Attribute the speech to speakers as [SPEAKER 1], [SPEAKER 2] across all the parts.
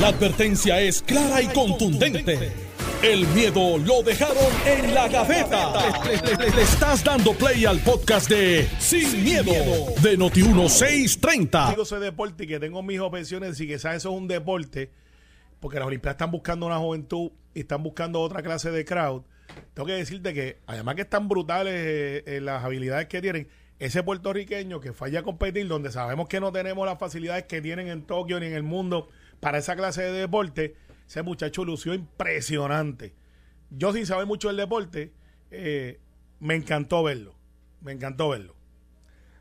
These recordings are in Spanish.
[SPEAKER 1] La advertencia es clara y contundente. El miedo lo dejaron en la gaveta. Le, estás dando play al podcast de Sin, miedo, de Noti1630.
[SPEAKER 2] Digo ese deporte y que tengo mis objeciones y que eso es un deporte, porque las Olimpiadas están buscando una juventud y están buscando otra clase de crowd. Tengo que decirte que, además que están brutales eh, eh, las habilidades que tienen, ese puertorriqueño que falla a competir, donde sabemos que no tenemos las facilidades que tienen en Tokio ni en el mundo para esa clase de deporte, ese muchacho lució impresionante. Yo sin saber mucho del deporte, eh, me encantó verlo. Me encantó verlo.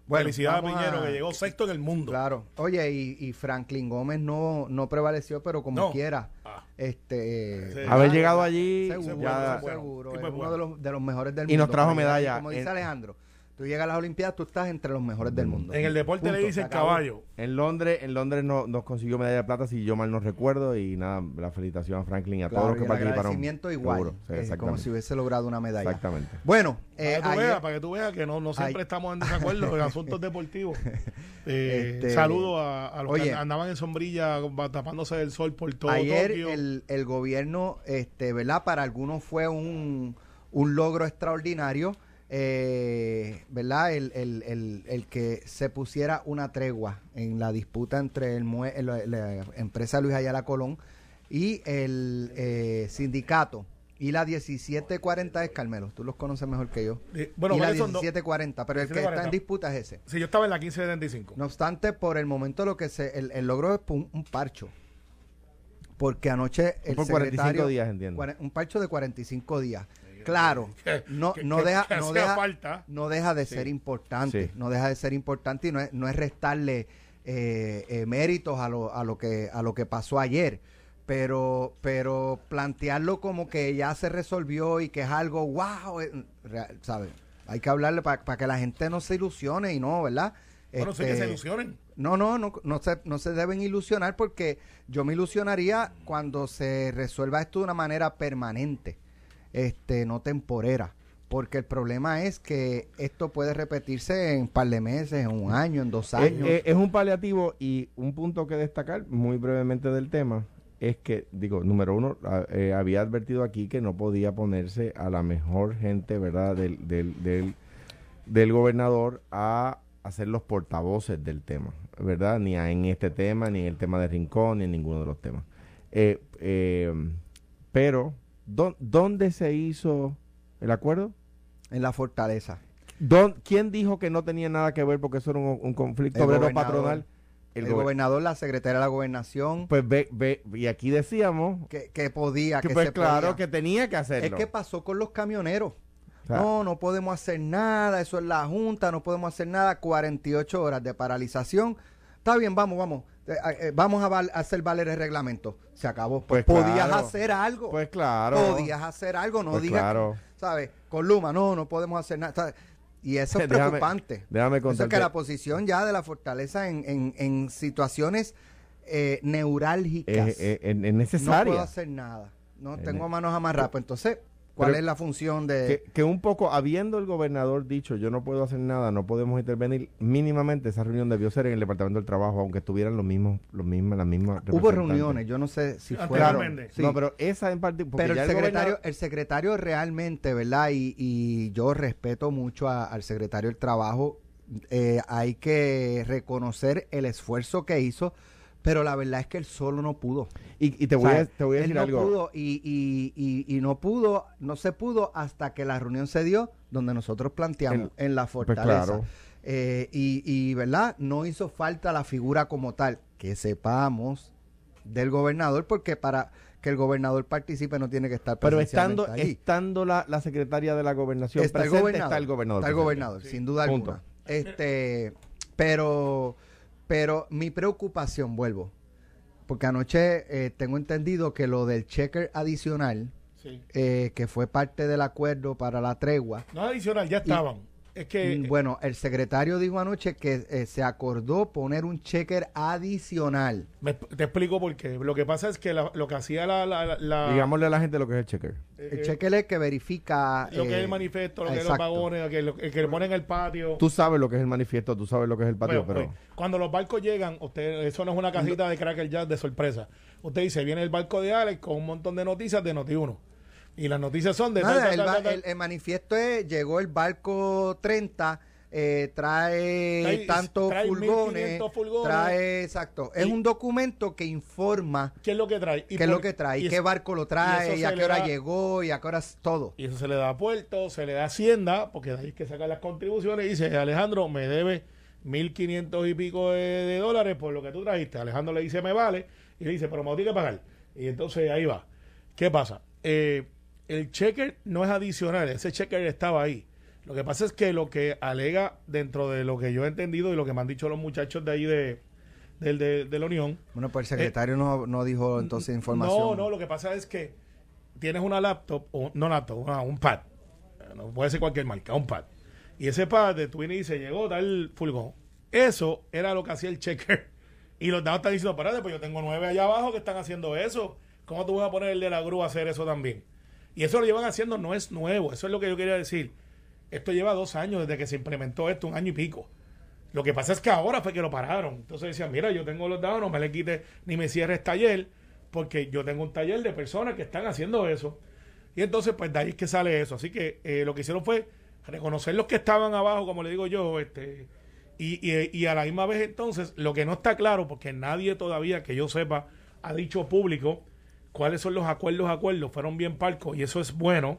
[SPEAKER 2] Felicidades a Piñero,
[SPEAKER 3] a-
[SPEAKER 2] que llegó sexto en el mundo.
[SPEAKER 3] Claro. Oye, y, y Franklin Gómez no, no prevaleció, pero como
[SPEAKER 2] No.
[SPEAKER 3] quiera.
[SPEAKER 2] Ah.
[SPEAKER 3] Este.
[SPEAKER 2] Sí.
[SPEAKER 4] Haber llegado allí
[SPEAKER 3] Seguro,
[SPEAKER 4] ya-
[SPEAKER 2] bueno,
[SPEAKER 3] seguro. Es uno
[SPEAKER 2] bueno.
[SPEAKER 3] de los, de los mejores del
[SPEAKER 4] Y
[SPEAKER 3] mundo.
[SPEAKER 4] nos trajo medalla
[SPEAKER 3] Como dice
[SPEAKER 4] en-
[SPEAKER 3] Alejandro, tú llegas a las Olimpiadas, tú estás entre los mejores del mundo.
[SPEAKER 2] En el deporte
[SPEAKER 3] Punto,
[SPEAKER 2] le dicen caballo.
[SPEAKER 4] En Londres, en Londres no- nos consiguió medalla de plata, si yo mal no recuerdo, y nada, la felicitación a Franklin y a
[SPEAKER 3] Claro,
[SPEAKER 4] todos los que
[SPEAKER 3] el
[SPEAKER 4] participaron.
[SPEAKER 3] agradecimiento igual.
[SPEAKER 4] Seguro, sí,
[SPEAKER 3] eh, como si hubiese logrado una medalla.
[SPEAKER 4] Exactamente.
[SPEAKER 3] Bueno, eh,
[SPEAKER 2] Para que
[SPEAKER 3] ayer-
[SPEAKER 2] veas, para que tú veas que no, no siempre
[SPEAKER 3] Ay-
[SPEAKER 2] estamos en desacuerdo en asuntos deportivos. Eh,
[SPEAKER 3] Este,
[SPEAKER 2] saludo a, a los
[SPEAKER 3] oye.
[SPEAKER 2] que andaban en sombrilla tapándose del sol por todo
[SPEAKER 3] Ayer
[SPEAKER 2] Tokio.
[SPEAKER 3] el, el gobierno, este, ¿verdad? Para algunos fue un, un logro extraordinario, eh, ¿verdad? El, el- el- el que se pusiera una tregua en la disputa entre el, mue- la, la empresa Luis Ayala Colón y el eh, sindicato. Y la 1740 es Carmelo, tú los conoces mejor que yo.
[SPEAKER 2] Eh, bueno,
[SPEAKER 3] y la
[SPEAKER 2] ¿cuáles son dos?
[SPEAKER 3] 1740, pero el que está
[SPEAKER 2] 1740.
[SPEAKER 3] en disputa es ese.
[SPEAKER 2] Sí, yo estaba en la 1575.
[SPEAKER 3] No obstante, por el momento lo que se, el, el logro es un, un parcho. Porque anoche el
[SPEAKER 4] Por 45
[SPEAKER 3] secretario-
[SPEAKER 4] días, entiendo.
[SPEAKER 3] Un parcho de 45 días. Claro,
[SPEAKER 2] Que-
[SPEAKER 3] no,
[SPEAKER 2] que-
[SPEAKER 3] no
[SPEAKER 2] que-
[SPEAKER 3] deja,
[SPEAKER 2] que
[SPEAKER 3] no
[SPEAKER 2] hacía
[SPEAKER 3] deja,
[SPEAKER 2] falta.
[SPEAKER 3] no deja de ser importante,
[SPEAKER 4] Sí.
[SPEAKER 3] no deja de ser importante y no es, no es restarle eh, eh, méritos a lo, a lo que a lo que pasó ayer, pero pero plantearlo como que ya se resolvió y que es algo wow, eh, ¿sabes? Hay que hablarle para que la gente no se ilusione y no, ¿verdad?
[SPEAKER 2] Bueno, sí que se
[SPEAKER 3] Este,
[SPEAKER 2] ilusionen.
[SPEAKER 3] no, no, no, no se, no se deben ilusionar porque yo me ilusionaría cuando se resuelva esto de una manera permanente, este, no temporera. Porque el problema es que esto puede repetirse en un par de meses, en un año, en dos años.
[SPEAKER 4] es un paliativo y un punto que destacar muy brevemente del tema es que, digo, número uno, eh, había advertido aquí que no podía ponerse a la mejor gente, ¿verdad?, del, del, del, del gobernador a hacer los portavoces del tema, ¿verdad? Ni a- en este tema, ni en el tema de Rincón, ni en ninguno de los temas. Eh, eh, pero, ¿dó- ¿dónde se hizo el acuerdo?
[SPEAKER 3] en la fortaleza.
[SPEAKER 4] ¿Dón- ¿Quién dijo que no tenía nada que ver porque eso era un, un conflicto
[SPEAKER 3] El
[SPEAKER 4] obrero patronal?
[SPEAKER 3] El,
[SPEAKER 4] gober-
[SPEAKER 3] gobernador, la secretaria de la gobernación,
[SPEAKER 4] Pues ve, ve, y aquí decíamos
[SPEAKER 3] que, que podía,
[SPEAKER 4] que
[SPEAKER 3] que,
[SPEAKER 4] pues
[SPEAKER 3] se
[SPEAKER 4] claro
[SPEAKER 3] podía.
[SPEAKER 4] que tenía que
[SPEAKER 3] Es
[SPEAKER 4] hacerlo.
[SPEAKER 3] que pasó con los camioneros.
[SPEAKER 4] O sea,
[SPEAKER 3] no, no podemos hacer nada, eso es la Junta, no podemos hacer nada, 48 horas de paralización. Está bien, vamos, vamos, eh, eh, vamos a val- hacer valer el reglamento. Se acabó. Pues,
[SPEAKER 4] Pues
[SPEAKER 3] podías
[SPEAKER 4] claro.
[SPEAKER 3] hacer algo.
[SPEAKER 4] Pues claro.
[SPEAKER 3] Podías hacer algo, no
[SPEAKER 4] Pues
[SPEAKER 3] digas,
[SPEAKER 4] claro.
[SPEAKER 3] ¿sabes? Con Luma, no, no podemos hacer nada. ¿sabes? Y eso es
[SPEAKER 4] Déjame-
[SPEAKER 3] preocupante.
[SPEAKER 4] déjame
[SPEAKER 3] Eso es que la posición ya de la fortaleza en, en, en situaciones eh, neurálgicas.
[SPEAKER 4] es, es- es
[SPEAKER 3] no
[SPEAKER 4] necesaria.
[SPEAKER 3] puedo hacer nada. No tengo manos amarradas. Pues entonces, ¿cuál
[SPEAKER 4] Pero-
[SPEAKER 3] es la función de...?
[SPEAKER 4] que, que un poco, habiendo el gobernador dicho, yo no puedo hacer nada, no podemos intervenir, mínimamente esa reunión debió ser en el Departamento del Trabajo, aunque estuvieran los mismos, los mismos, las mismas
[SPEAKER 3] Hubo reuniones, yo no sé si fue...
[SPEAKER 4] Claro.
[SPEAKER 3] Sí.
[SPEAKER 4] no, pero esa en particular,
[SPEAKER 3] Pero el secretario, el secretario realmente, ¿verdad? Y, y yo respeto mucho a- al secretario del Trabajo. Eh, hay que reconocer el esfuerzo que hizo, pero la verdad es que él solo no pudo.
[SPEAKER 4] y, y te
[SPEAKER 3] O
[SPEAKER 4] voy,
[SPEAKER 3] sea,
[SPEAKER 4] a, te voy a
[SPEAKER 3] él
[SPEAKER 4] decir
[SPEAKER 3] no
[SPEAKER 4] algo.
[SPEAKER 3] pudo y, y, y, y no pudo, no se pudo hasta que la reunión se dio donde nosotros planteamos en la
[SPEAKER 4] pues
[SPEAKER 3] fortaleza.
[SPEAKER 4] claro.
[SPEAKER 3] Eh, y, y, ¿verdad? No hizo falta la figura como tal, que sepamos del gobernador, porque para que el gobernador participe no tiene que estar
[SPEAKER 4] Pero estando,
[SPEAKER 3] allí.
[SPEAKER 4] estando la, la secretaria de la gobernación
[SPEAKER 3] Está el gobernador.
[SPEAKER 4] está el gobernador.
[SPEAKER 3] Está el
[SPEAKER 4] presente.
[SPEAKER 3] gobernador, sin duda
[SPEAKER 4] Punto.
[SPEAKER 3] alguna. Este, pero, pero mi preocupación, vuelvo, porque anoche eh, tengo entendido que lo del checker adicional,
[SPEAKER 2] Sí.
[SPEAKER 3] eh, que fue parte del acuerdo para la tregua,
[SPEAKER 2] No adicional, ya estaban. Es que...
[SPEAKER 3] Mm, Bueno, el secretario dijo anoche que eh, se acordó poner un checker adicional.
[SPEAKER 2] me- te explico por qué. Lo que pasa es que la- lo que hacía la... la, la-
[SPEAKER 4] Digámosle a la gente lo que es el checker.
[SPEAKER 2] eh,
[SPEAKER 3] El
[SPEAKER 2] eh,
[SPEAKER 3] checker es que verifica...
[SPEAKER 2] lo que es
[SPEAKER 3] eh,
[SPEAKER 2] el manifiesto, lo que es los vagones, lo que, lo- el que le ponen en el patio.
[SPEAKER 4] Tú sabes lo que es el manifiesto, tú sabes lo que es el patio,
[SPEAKER 2] Bueno,
[SPEAKER 4] pero...
[SPEAKER 2] pues, cuando los barcos llegan, usted eso no es una cajita de Cracker Jazz de sorpresa. Usted dice, viene el barco de Alex con un montón de noticias de Noti1. Y las noticias son de...
[SPEAKER 3] Nada, el, manifiesto es, llegó el barco 30, eh, trae,
[SPEAKER 2] Trae-
[SPEAKER 3] tantos
[SPEAKER 2] trae
[SPEAKER 3] furgones,
[SPEAKER 2] 1500 furgones.
[SPEAKER 3] trae, exacto, es
[SPEAKER 2] Y-
[SPEAKER 3] un documento que informa
[SPEAKER 2] ¿Qué es lo que trae? Y
[SPEAKER 3] qué es lo que trae, y qué barco lo trae, y, a qué hora
[SPEAKER 2] da-
[SPEAKER 3] llegó, y a qué hora es todo.
[SPEAKER 2] Y eso se le da a Puerto, se le da a Hacienda, porque de ahí es que sacan las contribuciones. Y dice, Alejandro, me debe 1.500 y pico de, de dólares por lo que tú trajiste. Alejandro le dice, me vale. Y le dice, pero me lo tienes que pagar. Y entonces ahí va. ¿Qué pasa? Eh, el checker no es adicional, ese checker estaba ahí. Lo que pasa es que lo que alega dentro de lo que yo he entendido y lo que me han dicho los muchachos de ahí de, del- de, de la Unión,
[SPEAKER 3] Bueno, pues el secretario no, no dijo entonces información.
[SPEAKER 2] no, no, lo que pasa es que tienes una laptop, o no laptop, una- un pad. Eh, No puede ser cualquier marca, un pad. Y ese pad, de tú vienes y dices, llegó tal furgón. Eso era lo que hacía el checker. Y los datos están diciendo, parate, pues yo tengo nueve allá abajo que están haciendo eso. ¿Cómo tú vas a poner el de la grúa a hacer eso también? Y eso lo llevan haciendo, no es nuevo. Eso es lo que yo quería decir. Esto lleva dos años desde que se implementó esto, un año y pico. Lo que pasa es que ahora fue que lo pararon. Entonces decían, mira, yo tengo los datos, no me le quite ni me cierres taller, porque yo tengo un taller de personas que están haciendo eso. Y entonces, pues de ahí es que sale eso. Así que eh, lo que hicieron fue reconocer los que estaban abajo, como le digo yo, este y, y, y a la misma vez entonces, lo que no está claro, porque nadie todavía que yo sepa ha dicho público cuáles son los acuerdos, acuerdos, fueron bien parcos y eso es bueno,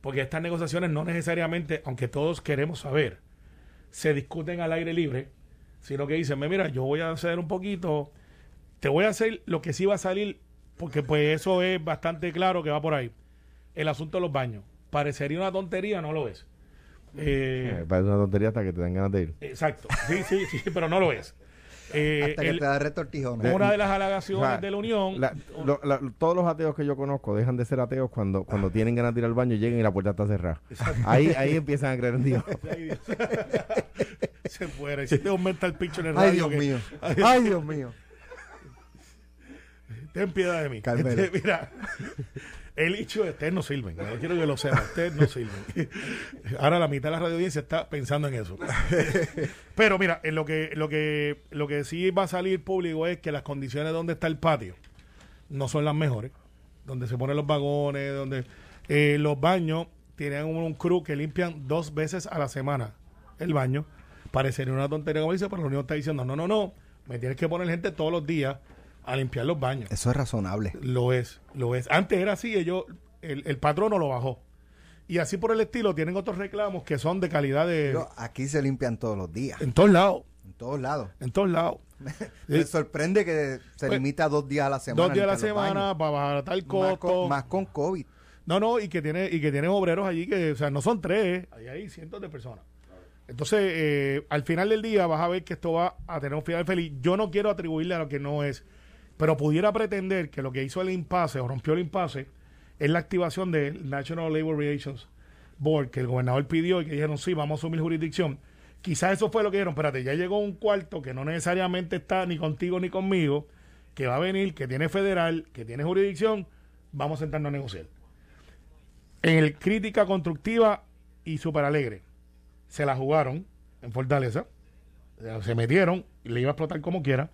[SPEAKER 2] porque estas negociaciones no necesariamente, aunque todos queremos saber, se discuten al aire libre, sino que dicen, "Me, mira, yo voy a hacer un poquito, te voy a hacer lo que sí va a salir, porque pues eso es bastante claro que va por ahí. El asunto de los baños. Parecería una tontería, no lo es. Eh,
[SPEAKER 4] Eh, parece una tontería hasta que te dan ganas de ir.
[SPEAKER 2] exacto. Sí, sí, sí, pero no lo es. Eh,
[SPEAKER 3] Hasta que
[SPEAKER 2] el-
[SPEAKER 3] te da retortijones.
[SPEAKER 2] una de las
[SPEAKER 4] sea,
[SPEAKER 2] de la Unión.
[SPEAKER 4] La- lo- la- todos los ateos que yo conozco dejan de ser ateos cuando, cuando tienen ganas de ir al baño y llegan y la puerta está cerrada. Ahí, ahí empiezan a creer en Dios.
[SPEAKER 2] Ay, Dios. Se fuera. Hiciste un mental picture en el
[SPEAKER 3] Ay,
[SPEAKER 2] radio
[SPEAKER 3] Dios
[SPEAKER 2] que-
[SPEAKER 3] mío. Ay, Dios mío.
[SPEAKER 2] Ten piedad de mí. Este, mira, el hecho de ustedes no sirven. Yo quiero que lo sepan. Ustedes no sirven. Ahora la mitad de la radio audiencia está pensando en eso. Pero mira, en lo que, lo que, lo que sí va a salir público es que las condiciones donde está el patio no son las mejores. Donde se ponen los vagones, donde eh, los baños tienen un, un crew que limpian dos veces a la semana el baño. Parecería una tontería como dice, pero la Unión está diciendo, no, no, no, me tienes que poner gente todos los días a limpiar los baños.
[SPEAKER 3] Eso es razonable.
[SPEAKER 2] Lo es, lo es. Antes era así, ellos, el, el patrono lo bajó. Y así por el estilo, tienen otros reclamos que son de calidad de...
[SPEAKER 3] Pero aquí se limpian todos los días,
[SPEAKER 2] en todos lados,
[SPEAKER 3] en todos lados.
[SPEAKER 2] en todos lados.
[SPEAKER 3] Me sorprende que se
[SPEAKER 2] Pues,
[SPEAKER 3] limita a dos días a la semana.
[SPEAKER 2] Dos días a la semana para bajar tal costo.
[SPEAKER 3] más con COVID.
[SPEAKER 2] No, no, y que tiene, y que tiene obreros allí que, o sea, no son tres, ahí hay cientos de personas. Entonces, eh, al final del día vas a ver que esto va a tener un final feliz. Yo no quiero atribuirle a lo que no es, pero pudiera pretender que lo que hizo el impasse o rompió el impasse es la activación del National Labor Relations Board que el gobernador pidió y que dijeron, sí, vamos a asumir jurisdicción. Quizás eso fue lo que dijeron, espérate, ya llegó un cuarto que no necesariamente está ni contigo ni conmigo, que va a venir, que tiene federal, que tiene jurisdicción, vamos a sentarnos a negociar. En el crítica constructiva y súper alegre, se la jugaron en Fortaleza, se metieron, le iba a explotar como quiera,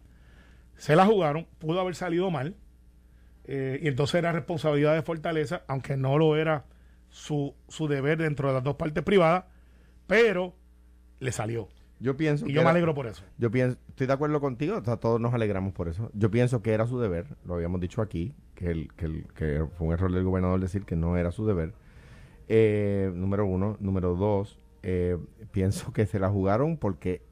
[SPEAKER 2] se la jugaron, pudo haber salido mal, eh, y entonces era responsabilidad de Fortaleza, aunque no lo era su, su deber dentro de las dos partes privadas, pero le salió.
[SPEAKER 4] Yo pienso
[SPEAKER 2] Y
[SPEAKER 4] que
[SPEAKER 2] yo me alegro por eso.
[SPEAKER 4] Yo pienso, estoy de acuerdo contigo, o sea, todos nos alegramos por eso. Yo pienso que era su deber, lo habíamos dicho aquí, que, el, que, el- que fue un error del gobernador decir que no era su deber. Eh, número uno. Número dos, eh, pienso que se la jugaron porque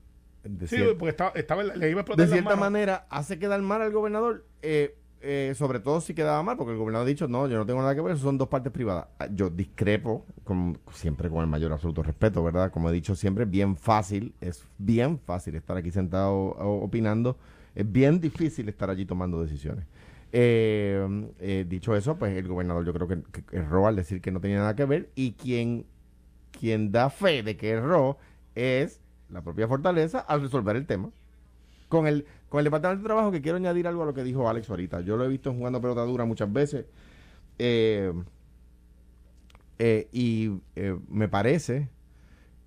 [SPEAKER 4] de,
[SPEAKER 2] Sí, porque estaba, estaba- le iba a explotar
[SPEAKER 4] de
[SPEAKER 2] las
[SPEAKER 4] cierta
[SPEAKER 2] manos.
[SPEAKER 4] manera hace quedar mal al gobernador, eh, eh, sobre todo si quedaba mal, porque el gobernador ha dicho, no, yo no tengo nada que ver, eso son dos partes privadas. Ah, Yo discrepo, con, siempre con el mayor absoluto respeto, ¿verdad? Como he dicho siempre, bien fácil, es bien fácil estar aquí sentado o- opinando, es bien difícil estar allí tomando decisiones. Eh, eh, dicho eso, pues el gobernador yo creo que, que erró al decir que no tenía nada que ver y quien quien da fe de que erró es la propia Fortaleza al resolver el tema. Con el, con el Departamento de Trabajo, que quiero añadir algo a lo que dijo Alex ahorita. Yo lo he visto jugando pelota dura muchas veces. Eh, eh, y eh, me parece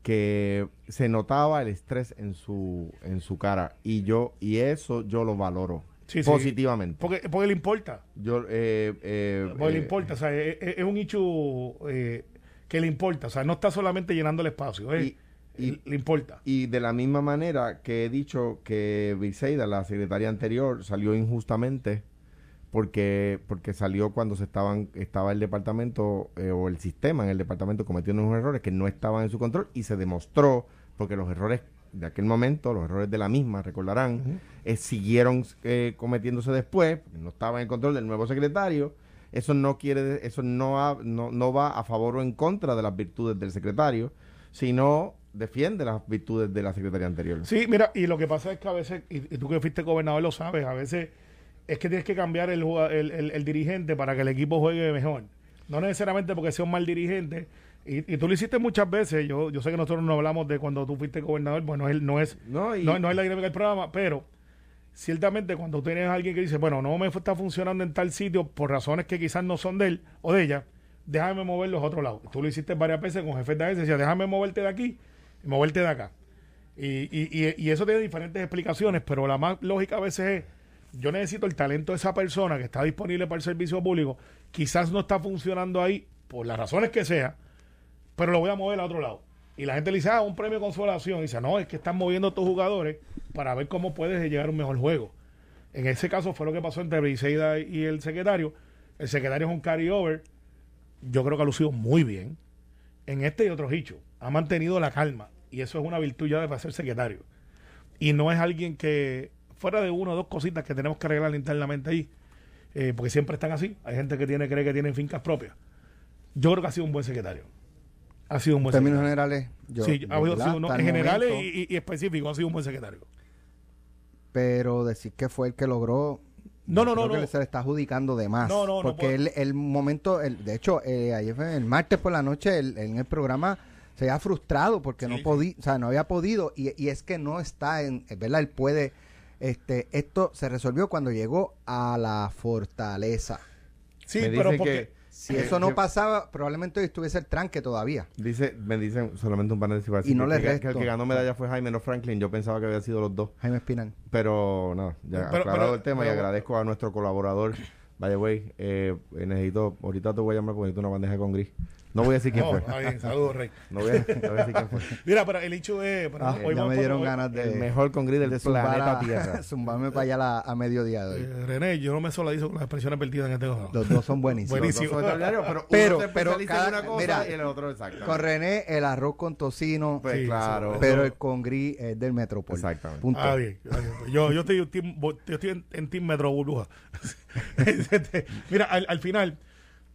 [SPEAKER 4] que se notaba el estrés en su en su cara y yo y eso yo lo valoro
[SPEAKER 2] Sí, sí.
[SPEAKER 4] positivamente
[SPEAKER 2] Porque, porque le importa.
[SPEAKER 4] yo eh,
[SPEAKER 2] Porque le importa. O sea, es, es- es un hecho que le importa. O sea, no está solamente llenando el espacio.
[SPEAKER 4] Y- y-
[SPEAKER 2] le importa.
[SPEAKER 4] y de la misma manera que he dicho que Briseida, la secretaria anterior, salió injustamente porque porque salió cuando se estaban estaba el departamento eh, o el sistema en el departamento cometiendo unos errores que no estaban en su control y se demostró porque los errores de aquel momento, los errores de la misma, recordarán, eh, siguieron eh, cometiéndose después, no estaba en control del nuevo secretario. Eso no quiere, eso no, ha- no, no va a favor o en contra de las virtudes del secretario, sino defiende las virtudes de la secretaria anterior.
[SPEAKER 2] Sí, mira, y lo que pasa es que a veces, y, y tú que fuiste gobernador lo sabes, a veces es que tienes que cambiar el, el, el- el dirigente para que el equipo juegue mejor. No necesariamente porque sea un mal dirigente. Y, y tú lo hiciste muchas veces. Yo, yo sé que nosotros no hablamos de cuando tú fuiste gobernador, bueno, él no es,
[SPEAKER 4] No, y-
[SPEAKER 2] no, no es la dinámica del programa, pero ciertamente cuando tienes a alguien que dice, bueno, no me está funcionando en tal sitio por razones que quizás no son de él o de ella, déjame mover los otros lados. Tú lo hiciste varias veces con jefes de AES, decía, déjame moverte de aquí y moverte de acá. Y, y, y, eso tiene diferentes explicaciones, pero la más lógica a veces es, yo necesito el talento de esa persona que está disponible para el servicio público, quizás no está funcionando ahí por las razones que sea, pero lo voy a mover a otro lado. Y la gente le dice, ah, un premio de consolación. Dice, no, es que están moviendo a tus jugadores para ver cómo puedes llegar a un mejor juego. En ese caso fue lo que pasó entre Briseida y el secretario. El secretario es un carryover. Yo creo que ha lucido muy bien. En este y otros hechos. Ha mantenido la calma. Y eso es una virtud ya de para ser secretario. Y no es alguien que, fuera de una o dos cositas que tenemos que arreglar internamente ahí, eh, porque siempre están así. Hay gente que tiene cree que tienen fincas propias. Yo creo que ha sido un buen secretario. Ha sido un
[SPEAKER 3] En
[SPEAKER 2] buen
[SPEAKER 3] términos
[SPEAKER 2] secretario.
[SPEAKER 3] generales, yo,
[SPEAKER 2] sí, ha sido, no, en
[SPEAKER 3] el
[SPEAKER 2] generales y, y- y específico, ha sido un buen secretario.
[SPEAKER 3] pero decir que fue el que logró
[SPEAKER 2] No, no,
[SPEAKER 3] creo
[SPEAKER 2] no,
[SPEAKER 3] que
[SPEAKER 2] no.
[SPEAKER 3] se le está adjudicando de más
[SPEAKER 2] No, no, no
[SPEAKER 3] porque el, el momento el, de hecho eh, ayer fue el martes por la noche el- en el programa se había frustrado porque
[SPEAKER 2] Sí,
[SPEAKER 3] no
[SPEAKER 2] sí.
[SPEAKER 3] podía o sea no había podido y, y es que no está en es verdad él puede este esto se resolvió cuando llegó a la fortaleza
[SPEAKER 2] Sí,
[SPEAKER 4] Me
[SPEAKER 2] pero porque...
[SPEAKER 4] que-
[SPEAKER 3] si
[SPEAKER 4] que-
[SPEAKER 3] eso no
[SPEAKER 4] que-
[SPEAKER 3] pasaba probablemente hoy estuviese el tranque todavía
[SPEAKER 4] Dice, me dicen solamente un paréntesis para
[SPEAKER 3] Y no
[SPEAKER 4] que,
[SPEAKER 3] le
[SPEAKER 4] que- que
[SPEAKER 3] resto.
[SPEAKER 4] el que ganó medalla fue Jaime, no Franklin. Yo pensaba que había sido los dos.
[SPEAKER 3] Jaime Espinal
[SPEAKER 4] Pero no, ya
[SPEAKER 2] Pero-
[SPEAKER 4] aclarado
[SPEAKER 2] pero-
[SPEAKER 4] el tema y
[SPEAKER 2] pero-
[SPEAKER 4] agradezco a nuestro colaborador. Vaya, güey, eh, necesito, ahorita te voy a llamar porque necesito una bandeja con gris. No voy a decir quién
[SPEAKER 2] No,
[SPEAKER 4] fue.
[SPEAKER 2] está bien, saludos, Rey.
[SPEAKER 4] No voy a, no voy a decir quién fue.
[SPEAKER 2] Mira, pero el hecho es... pero
[SPEAKER 3] Ah,
[SPEAKER 2] hoy
[SPEAKER 3] ya me dieron ganas de
[SPEAKER 4] El mejor con gris del
[SPEAKER 3] de zumbar
[SPEAKER 4] planeta
[SPEAKER 3] a-
[SPEAKER 4] Tierra.
[SPEAKER 3] zumbarme para allá la- a mediodía de hoy
[SPEAKER 2] Eh, René, yo no me solidarizo con las expresiones vertidas en este juego.
[SPEAKER 3] los dos son buenísimos
[SPEAKER 2] Buenísimo.
[SPEAKER 4] Los dos son extraordinarios, pero,
[SPEAKER 3] Pero-
[SPEAKER 4] uno se
[SPEAKER 3] pero
[SPEAKER 4] especializa en
[SPEAKER 3] cada-
[SPEAKER 4] una cosa
[SPEAKER 3] mira,
[SPEAKER 4] y el otro exacto.
[SPEAKER 3] Con René, el arroz con tocino,
[SPEAKER 4] Pues
[SPEAKER 2] Sí,
[SPEAKER 4] claro.
[SPEAKER 3] pero el con gris es del Metropol.
[SPEAKER 4] Exactamente.
[SPEAKER 3] Punto.
[SPEAKER 2] Ah, bien. ah, bien. Pues Yo, yo estoy, yo estoy en, en Team Metro Burbuja. Este, Mira, al, al final...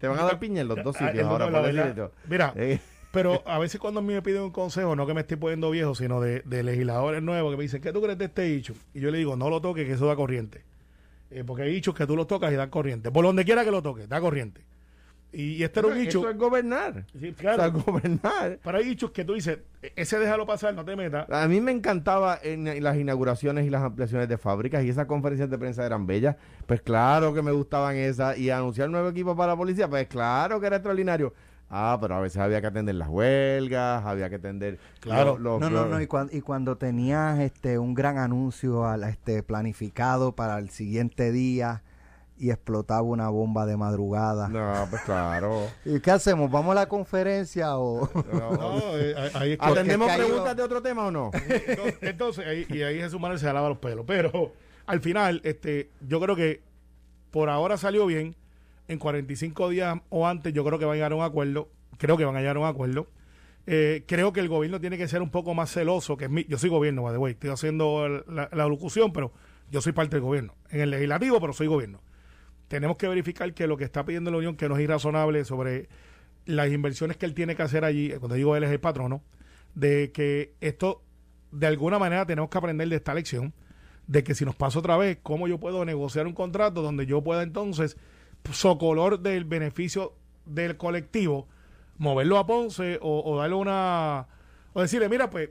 [SPEAKER 4] Te van a dar piña en los dos
[SPEAKER 2] Ah,
[SPEAKER 4] sitios ahora, por
[SPEAKER 2] la
[SPEAKER 4] decir
[SPEAKER 2] verdad.
[SPEAKER 4] esto.
[SPEAKER 2] Mira,
[SPEAKER 4] Eh,
[SPEAKER 2] pero a veces cuando a mí me piden un consejo, no que me estoy poniendo viejo, sino de, de legisladores nuevos que me dicen, ¿qué tú crees de este dicho? Y yo le digo, no lo toques, que eso da corriente. Eh, porque hay dichos que tú los tocas y dan corriente. Por donde quiera que lo toques, da corriente. Y, y este era un dicho...
[SPEAKER 4] Eso es gobernar.
[SPEAKER 2] Sí,
[SPEAKER 4] O
[SPEAKER 2] claro,
[SPEAKER 4] sea, gobernar.
[SPEAKER 2] pero hay dichos que tú dices, "E- ese déjalo pasar, no te metas.
[SPEAKER 4] A mí me encantaba en las inauguraciones y las ampliaciones de fábricas y esas conferencias de prensa eran bellas. Pues claro que me gustaban esas. Y anunciar nuevo equipo para la policía, pues claro que era extraordinario. Ah, pero a veces había que atender las huelgas, había que atender.
[SPEAKER 2] Claro.
[SPEAKER 4] los- los-
[SPEAKER 3] No, no, no, y cuando, y cuando tenías este un gran anuncio al, este planificado para el siguiente día y explotaba una bomba de madrugada.
[SPEAKER 4] No, pues claro.
[SPEAKER 3] ¿Y qué hacemos? ¿Vamos a la conferencia o...?
[SPEAKER 4] No.
[SPEAKER 2] No, eh, ahí- ahí es que-
[SPEAKER 4] ¿Atendemos preguntas de otro tema o no?
[SPEAKER 2] Entonces, entonces, ahí, y ahí Jesús Manuel se lava los pelos. Pero al final, este, yo creo que por ahora salió bien. En 45 días o antes, yo creo que van a llegar a un acuerdo. Creo que van a llegar a un acuerdo. Eh, creo que el gobierno tiene que ser un poco más celoso. que es mi, Yo soy gobierno, by the way. Estoy haciendo el- la, la locución, pero yo soy parte del gobierno. En el legislativo, pero soy gobierno. Tenemos que verificar que lo que está pidiendo la Unión, que no es irrazonable sobre las inversiones que él tiene que hacer allí, eh, cuando digo él es el patrono, de que esto, de alguna manera tenemos que aprender de esta lección, de que si nos pasa otra vez, cómo yo puedo negociar un contrato donde yo pueda entonces, socolor del beneficio del colectivo, moverlo a Ponce o, o darle una... O decirle, mira, pues,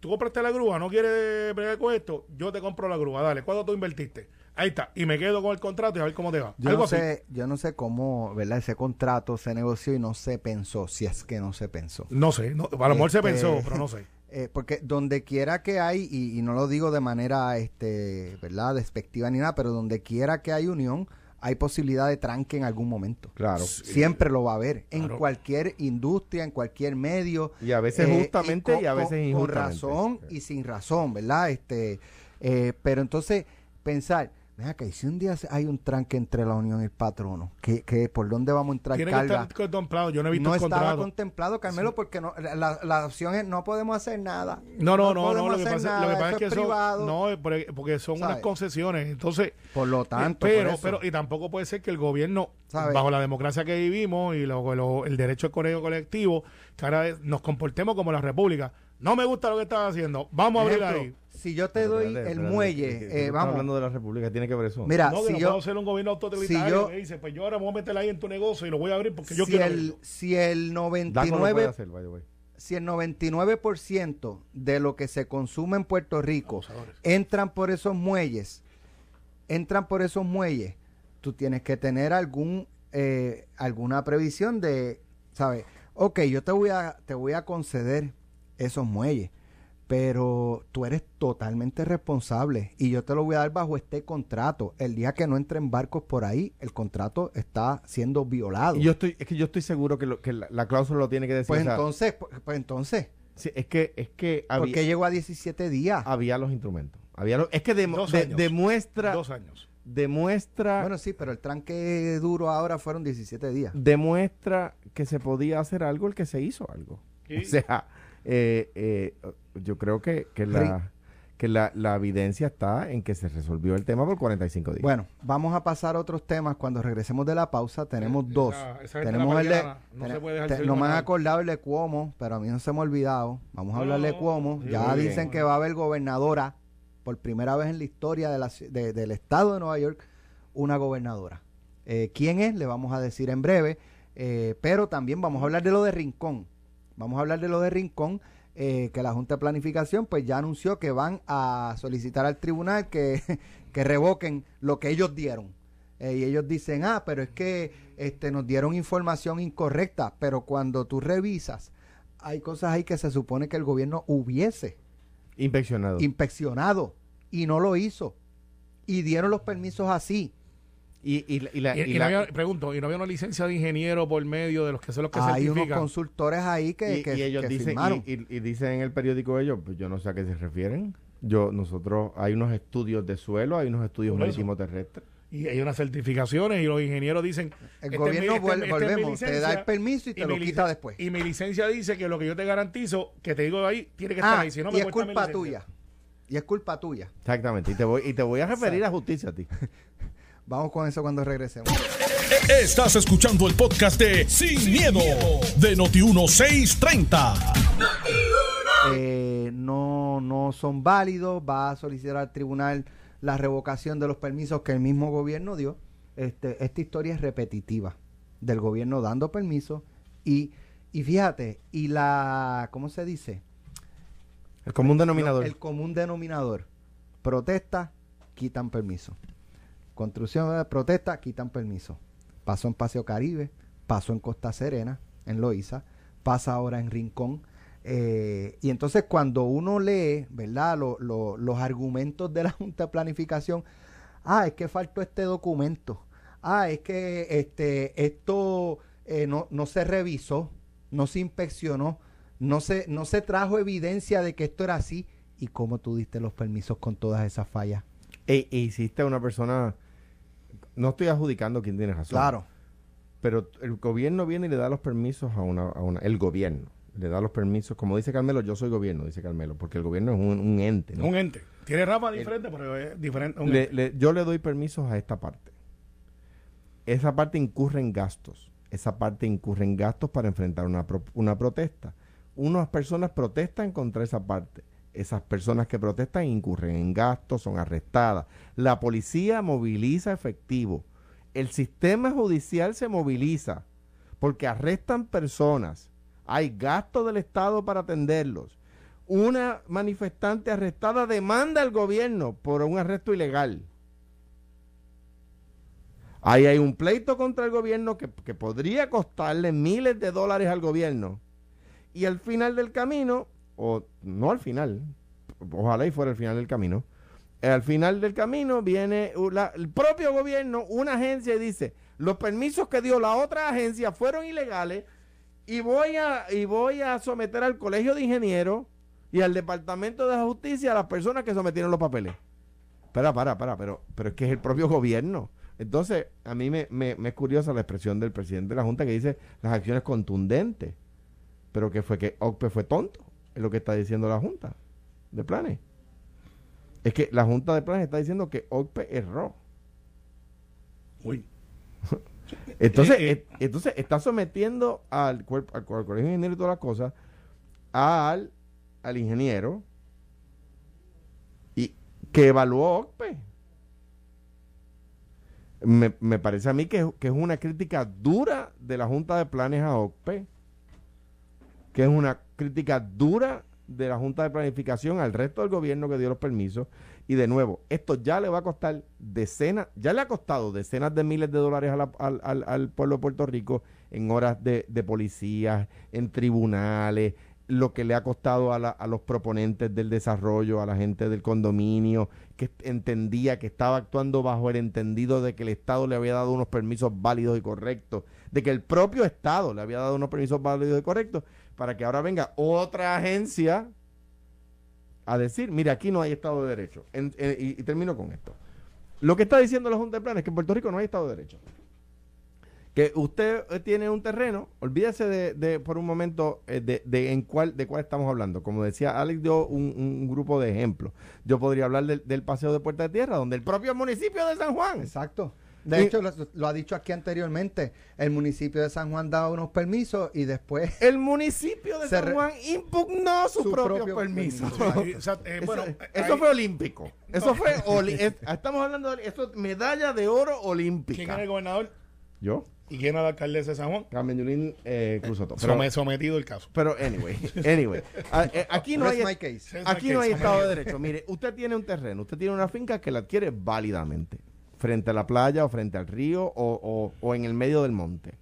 [SPEAKER 2] tú compraste la grúa, no quieres bregar con esto, yo te compro la grúa, dale, ¿cuánto tú invertiste? Ahí está, y me quedo con el contrato y a ver cómo te va.
[SPEAKER 3] Yo
[SPEAKER 2] Algo
[SPEAKER 3] no
[SPEAKER 2] así.
[SPEAKER 3] sé, yo no sé cómo, ¿verdad? Ese contrato se negoció y no se pensó, si es que no se pensó.
[SPEAKER 2] No sé, no, a lo mejor se
[SPEAKER 3] Este,
[SPEAKER 2] pensó, pero no sé.
[SPEAKER 3] Eh, porque donde quiera que hay, y, y no lo digo de manera, este, ¿verdad? Despectiva ni nada, pero donde quiera que hay unión, hay posibilidad de tranque en algún momento.
[SPEAKER 4] Claro.
[SPEAKER 3] Siempre lo va a haber. En cualquier industria, en cualquier medio.
[SPEAKER 4] Y a veces
[SPEAKER 3] Eh,
[SPEAKER 4] justamente y,
[SPEAKER 3] con-
[SPEAKER 4] a veces injustamente.
[SPEAKER 3] Con razón y sin razón, ¿verdad? Este, eh, pero entonces, pensar, Ven acá, y si un día hay un tranque entre la Unión y el patrono, ¿qué, qué, ¿por dónde vamos a entrar
[SPEAKER 2] Tiene que estar contemplado. Yo no he visto
[SPEAKER 3] No estaba contemplado, Carmelo, porque no, la, la opción es no podemos hacer nada.
[SPEAKER 2] No, no, no, no. Lo que pasa,
[SPEAKER 3] nada,
[SPEAKER 2] lo que pasa
[SPEAKER 3] eso
[SPEAKER 2] es que
[SPEAKER 3] es
[SPEAKER 2] son,
[SPEAKER 3] privado.
[SPEAKER 2] no, es porque, porque son unas concesiones. Entonces,
[SPEAKER 3] Por lo tanto,
[SPEAKER 2] Eh, pero,
[SPEAKER 3] por
[SPEAKER 2] pero, y tampoco puede ser que el gobierno, bajo la democracia que vivimos y lo- lo- el derecho al colegio colectivo, que ahora nos comportemos como la república. No me gusta lo que estás haciendo. Vamos a abrir ahí.
[SPEAKER 3] si yo te
[SPEAKER 4] Pero
[SPEAKER 3] doy
[SPEAKER 4] espérate,
[SPEAKER 3] el
[SPEAKER 4] espérate,
[SPEAKER 3] muelle,
[SPEAKER 4] que tú
[SPEAKER 3] eh, vamos,
[SPEAKER 4] hablando de la República, tiene que ver eso.
[SPEAKER 3] mira,
[SPEAKER 2] no, que
[SPEAKER 3] si
[SPEAKER 2] no
[SPEAKER 3] yo,
[SPEAKER 2] puedo ser un gobierno autoritario
[SPEAKER 3] si yo-
[SPEAKER 2] que dice, pues yo ahora voy a meter ahí en tu negocio y lo voy a abrir porque yo
[SPEAKER 3] si
[SPEAKER 2] quiero
[SPEAKER 3] el,
[SPEAKER 2] abrirlo.
[SPEAKER 3] si el
[SPEAKER 4] Daco lo puede
[SPEAKER 3] 99,
[SPEAKER 4] hacer, by the way.
[SPEAKER 3] si el 99% de lo que se consume en Puerto Rico entran por esos muelles, entran por esos muelles, tú tienes que tener algún eh, alguna previsión de, ¿sabes? Ok, yo te voy a te voy a conceder esos muelles, pero tú eres totalmente responsable y yo te lo voy a dar bajo este contrato. El día que no entren barcos por ahí, el contrato está siendo violado.
[SPEAKER 4] Y yo estoy, es que yo estoy seguro que, lo- que la, la cláusula lo tiene que decir.
[SPEAKER 3] pues
[SPEAKER 4] o sea,
[SPEAKER 3] entonces, pues, pues entonces,
[SPEAKER 4] sí, es que, es que
[SPEAKER 3] ¿por
[SPEAKER 4] había,
[SPEAKER 3] qué llegó a 17 días?
[SPEAKER 4] había los instrumentos. Había los- es que demo-
[SPEAKER 2] Dos
[SPEAKER 4] de-
[SPEAKER 2] años.
[SPEAKER 4] demuestra,
[SPEAKER 2] Dos años.
[SPEAKER 4] demuestra,
[SPEAKER 3] Bueno, sí, pero el tranque duro ahora fueron 17 días.
[SPEAKER 4] demuestra que se podía hacer algo el que se hizo algo.
[SPEAKER 2] Sí.
[SPEAKER 4] O sea, eh, eh, yo creo que, que, la, que la, la evidencia está en que se resolvió el tema por 45 días.
[SPEAKER 3] Bueno, vamos a pasar a otros temas. Cuando regresemos de la pausa, tenemos
[SPEAKER 2] Esa-
[SPEAKER 3] dos.
[SPEAKER 2] esa
[SPEAKER 3] tenemos el de.
[SPEAKER 2] no se puede dejar
[SPEAKER 3] te-
[SPEAKER 2] servir
[SPEAKER 3] no me han
[SPEAKER 2] nada.
[SPEAKER 3] acordado el de Cuomo, pero a mí no se me ha olvidado. Vamos a
[SPEAKER 2] No,
[SPEAKER 3] hablar de Cuomo.
[SPEAKER 2] sí,
[SPEAKER 3] ya dicen
[SPEAKER 4] bien.
[SPEAKER 3] que va a haber gobernadora, por primera vez en la historia de la ci- de- del estado de Nueva York, una gobernadora. Eh, ¿Quién es? Le vamos a decir en breve. Eh, pero también vamos a hablar de lo de Rincón. Vamos a hablar de lo de Rincón, eh, que la Junta de Planificación pues ya anunció que van a solicitar al tribunal que, que revoquen lo que ellos dieron. Eh, y ellos dicen, ah, pero es que este, nos dieron información incorrecta, pero cuando tú revisas, hay cosas ahí que se supone que el gobierno hubiese
[SPEAKER 4] Inspeccionado.
[SPEAKER 3] inspeccionado y no lo hizo. Y dieron los permisos así.
[SPEAKER 4] Y, y, la- y la-
[SPEAKER 2] Y,
[SPEAKER 4] y
[SPEAKER 2] y
[SPEAKER 4] la-
[SPEAKER 2] no había, pregunto, ¿y no había una licencia de ingeniero por medio de los que son los que
[SPEAKER 3] Hay unos
[SPEAKER 2] certifican?
[SPEAKER 3] consultores ahí que,
[SPEAKER 4] y-
[SPEAKER 3] que-
[SPEAKER 4] y ellos
[SPEAKER 3] que
[SPEAKER 4] dicen
[SPEAKER 3] firmaron.
[SPEAKER 4] y, y- y dicen en el periódico ellos pues yo no sé a qué se refieren yo nosotros hay unos estudios de suelo hay unos estudios marítimos terrestres
[SPEAKER 2] Y hay unas certificaciones y los ingenieros dicen...
[SPEAKER 3] el
[SPEAKER 2] "Este es
[SPEAKER 3] gobierno
[SPEAKER 2] mi- este- este es
[SPEAKER 3] volvemos, te da el permiso y te
[SPEAKER 2] y
[SPEAKER 3] lo quita después.
[SPEAKER 2] Y mi licencia dice que lo que yo te garantizo, que te digo ahí, tiene que estar
[SPEAKER 3] Ah,
[SPEAKER 2] ahí. Si no,
[SPEAKER 3] y
[SPEAKER 2] me
[SPEAKER 3] es
[SPEAKER 2] cuesta mi
[SPEAKER 3] culpa tuya. Y es culpa tuya.
[SPEAKER 4] exactamente y te voy y te voy a referir a justicia a ti
[SPEAKER 3] Vamos con eso cuando regresemos.
[SPEAKER 1] Estás escuchando el podcast de Sin, miedo, de Noti1630.
[SPEAKER 3] Eh, no, no son válidos. Va a solicitar al tribunal la revocación de los permisos que el mismo gobierno dio. Este, esta historia es repetitiva del gobierno dando permisos y, y fíjate, y la, ¿cómo se dice?
[SPEAKER 4] el común denominador
[SPEAKER 3] El común denominador. Protesta, quitan permiso. Construcción de protesta, quitan permiso. Pasó en Paseo Caribe, pasó en Costa Serena, en Loíza, pasa ahora en Rincón. Eh, y entonces cuando uno lee, ¿verdad? Lo- lo- los argumentos de la Junta de Planificación, ah, es que faltó este documento. Ah, es que este, esto eh, no, no se revisó, no se inspeccionó, no se, no se trajo evidencia de que esto era así. ¿Y cómo tú diste los permisos con todas esas fallas?
[SPEAKER 4] e, e hiciste una persona no estoy adjudicando quién tiene razón
[SPEAKER 3] Claro.
[SPEAKER 4] pero el gobierno viene y le da los permisos a una, a una el gobierno le da los permisos como dice Carmelo yo soy gobierno dice Carmelo porque el gobierno es un, un ente ¿no?
[SPEAKER 2] Un ente. Tiene ramas diferentes, pero es diferente. un
[SPEAKER 4] Le-
[SPEAKER 2] ente.
[SPEAKER 4] le- yo le doy permisos a esta parte. Esa parte incurre en gastos. Esa parte incurre en gastos para enfrentar una, pro- una protesta. Unas personas protestan contra esa parte. Esas personas que protestan incurren en gastos, son arrestadas. La policía moviliza efectivo. El sistema judicial se moviliza. porque arrestan personas, hay gasto del Estado para atenderlos. Una manifestante arrestada demanda al gobierno por un arresto ilegal. Ahí hay un pleito contra el gobierno que, que podría costarle miles de dólares al gobierno. Y al final del camino, o no al final, ojalá y fuera el final del camino, al final del camino viene el propio gobierno, una agencia y dice, los permisos que dio la otra agencia fueron ilegales y voy a, y voy a someter al colegio de ingenieros y al departamento de justicia a las personas que sometieron los papeles. Espera, para, para, pero, pero es que es el propio gobierno. Entonces, a mí me, me, me es curiosa la expresión del presidente de la Junta que dice las acciones contundentes. Pero que fue que OCPE fue tonto, lo que está diciendo la Junta de Planes. Es que la Junta de Planes está diciendo que OCPE erró.
[SPEAKER 2] Uy.
[SPEAKER 4] entonces, eh, eh. entonces está sometiendo al, cuerpo, al, colegio de ingenieros y todas las cosas al, al ingeniero y que evaluó OCPE. Me, me, parece a mí que, que, es una crítica dura de la Junta de Planes a OCPE, que es una crítica dura de la Junta de Planificación al resto del gobierno que dio los permisos. Y de nuevo, esto ya le va a costar decenas, ya le ha costado decenas de miles de dólares al, pueblo de Puerto Rico en horas de, de policías, en tribunales, lo que le ha costado a, a, los proponentes del desarrollo, a la gente del condominio, que entendía que estaba actuando bajo el entendido de que el Estado le había dado unos permisos válidos y correctos, de que el propio Estado le había dado unos permisos válidos y correctos, para que ahora venga otra agencia a decir, mire, aquí no hay Estado de Derecho. y, termino con esto. Lo que está diciendo la Junta de Planes es que en Puerto Rico no hay Estado de Derecho. Que usted eh, tiene un terreno, olvídese de, por un momento eh, de, en cuál, de cuál estamos hablando. Como decía Alex, dio un, grupo de ejemplos. Yo podría hablar del, del paseo de Puerta de Tierra, donde el propio municipio de San Juan.
[SPEAKER 3] Exacto de hecho, lo, ha dicho aquí anteriormente. El municipio de San Juan daba unos permisos y después.
[SPEAKER 4] El municipio de San Juan impugnó su, propio, permiso.
[SPEAKER 2] Eh, bueno,
[SPEAKER 4] eso fue olímpico. Eso fue. estamos hablando de eso, medalla de oro olímpica.
[SPEAKER 2] ¿Quién era el gobernador?
[SPEAKER 4] Yo.
[SPEAKER 2] ¿Y quién era la alcaldesa de San Juan?
[SPEAKER 4] Carmen Yulín eh,
[SPEAKER 2] Pero, sometido el caso.
[SPEAKER 4] Pero, anyway, anyway. Eh, aquí no hay, aquí no hay Estado de Derecho. Mire, usted tiene un terreno, usted tiene una finca que la adquiere válidamente frente a la playa o frente al río o, o, en el medio del monte,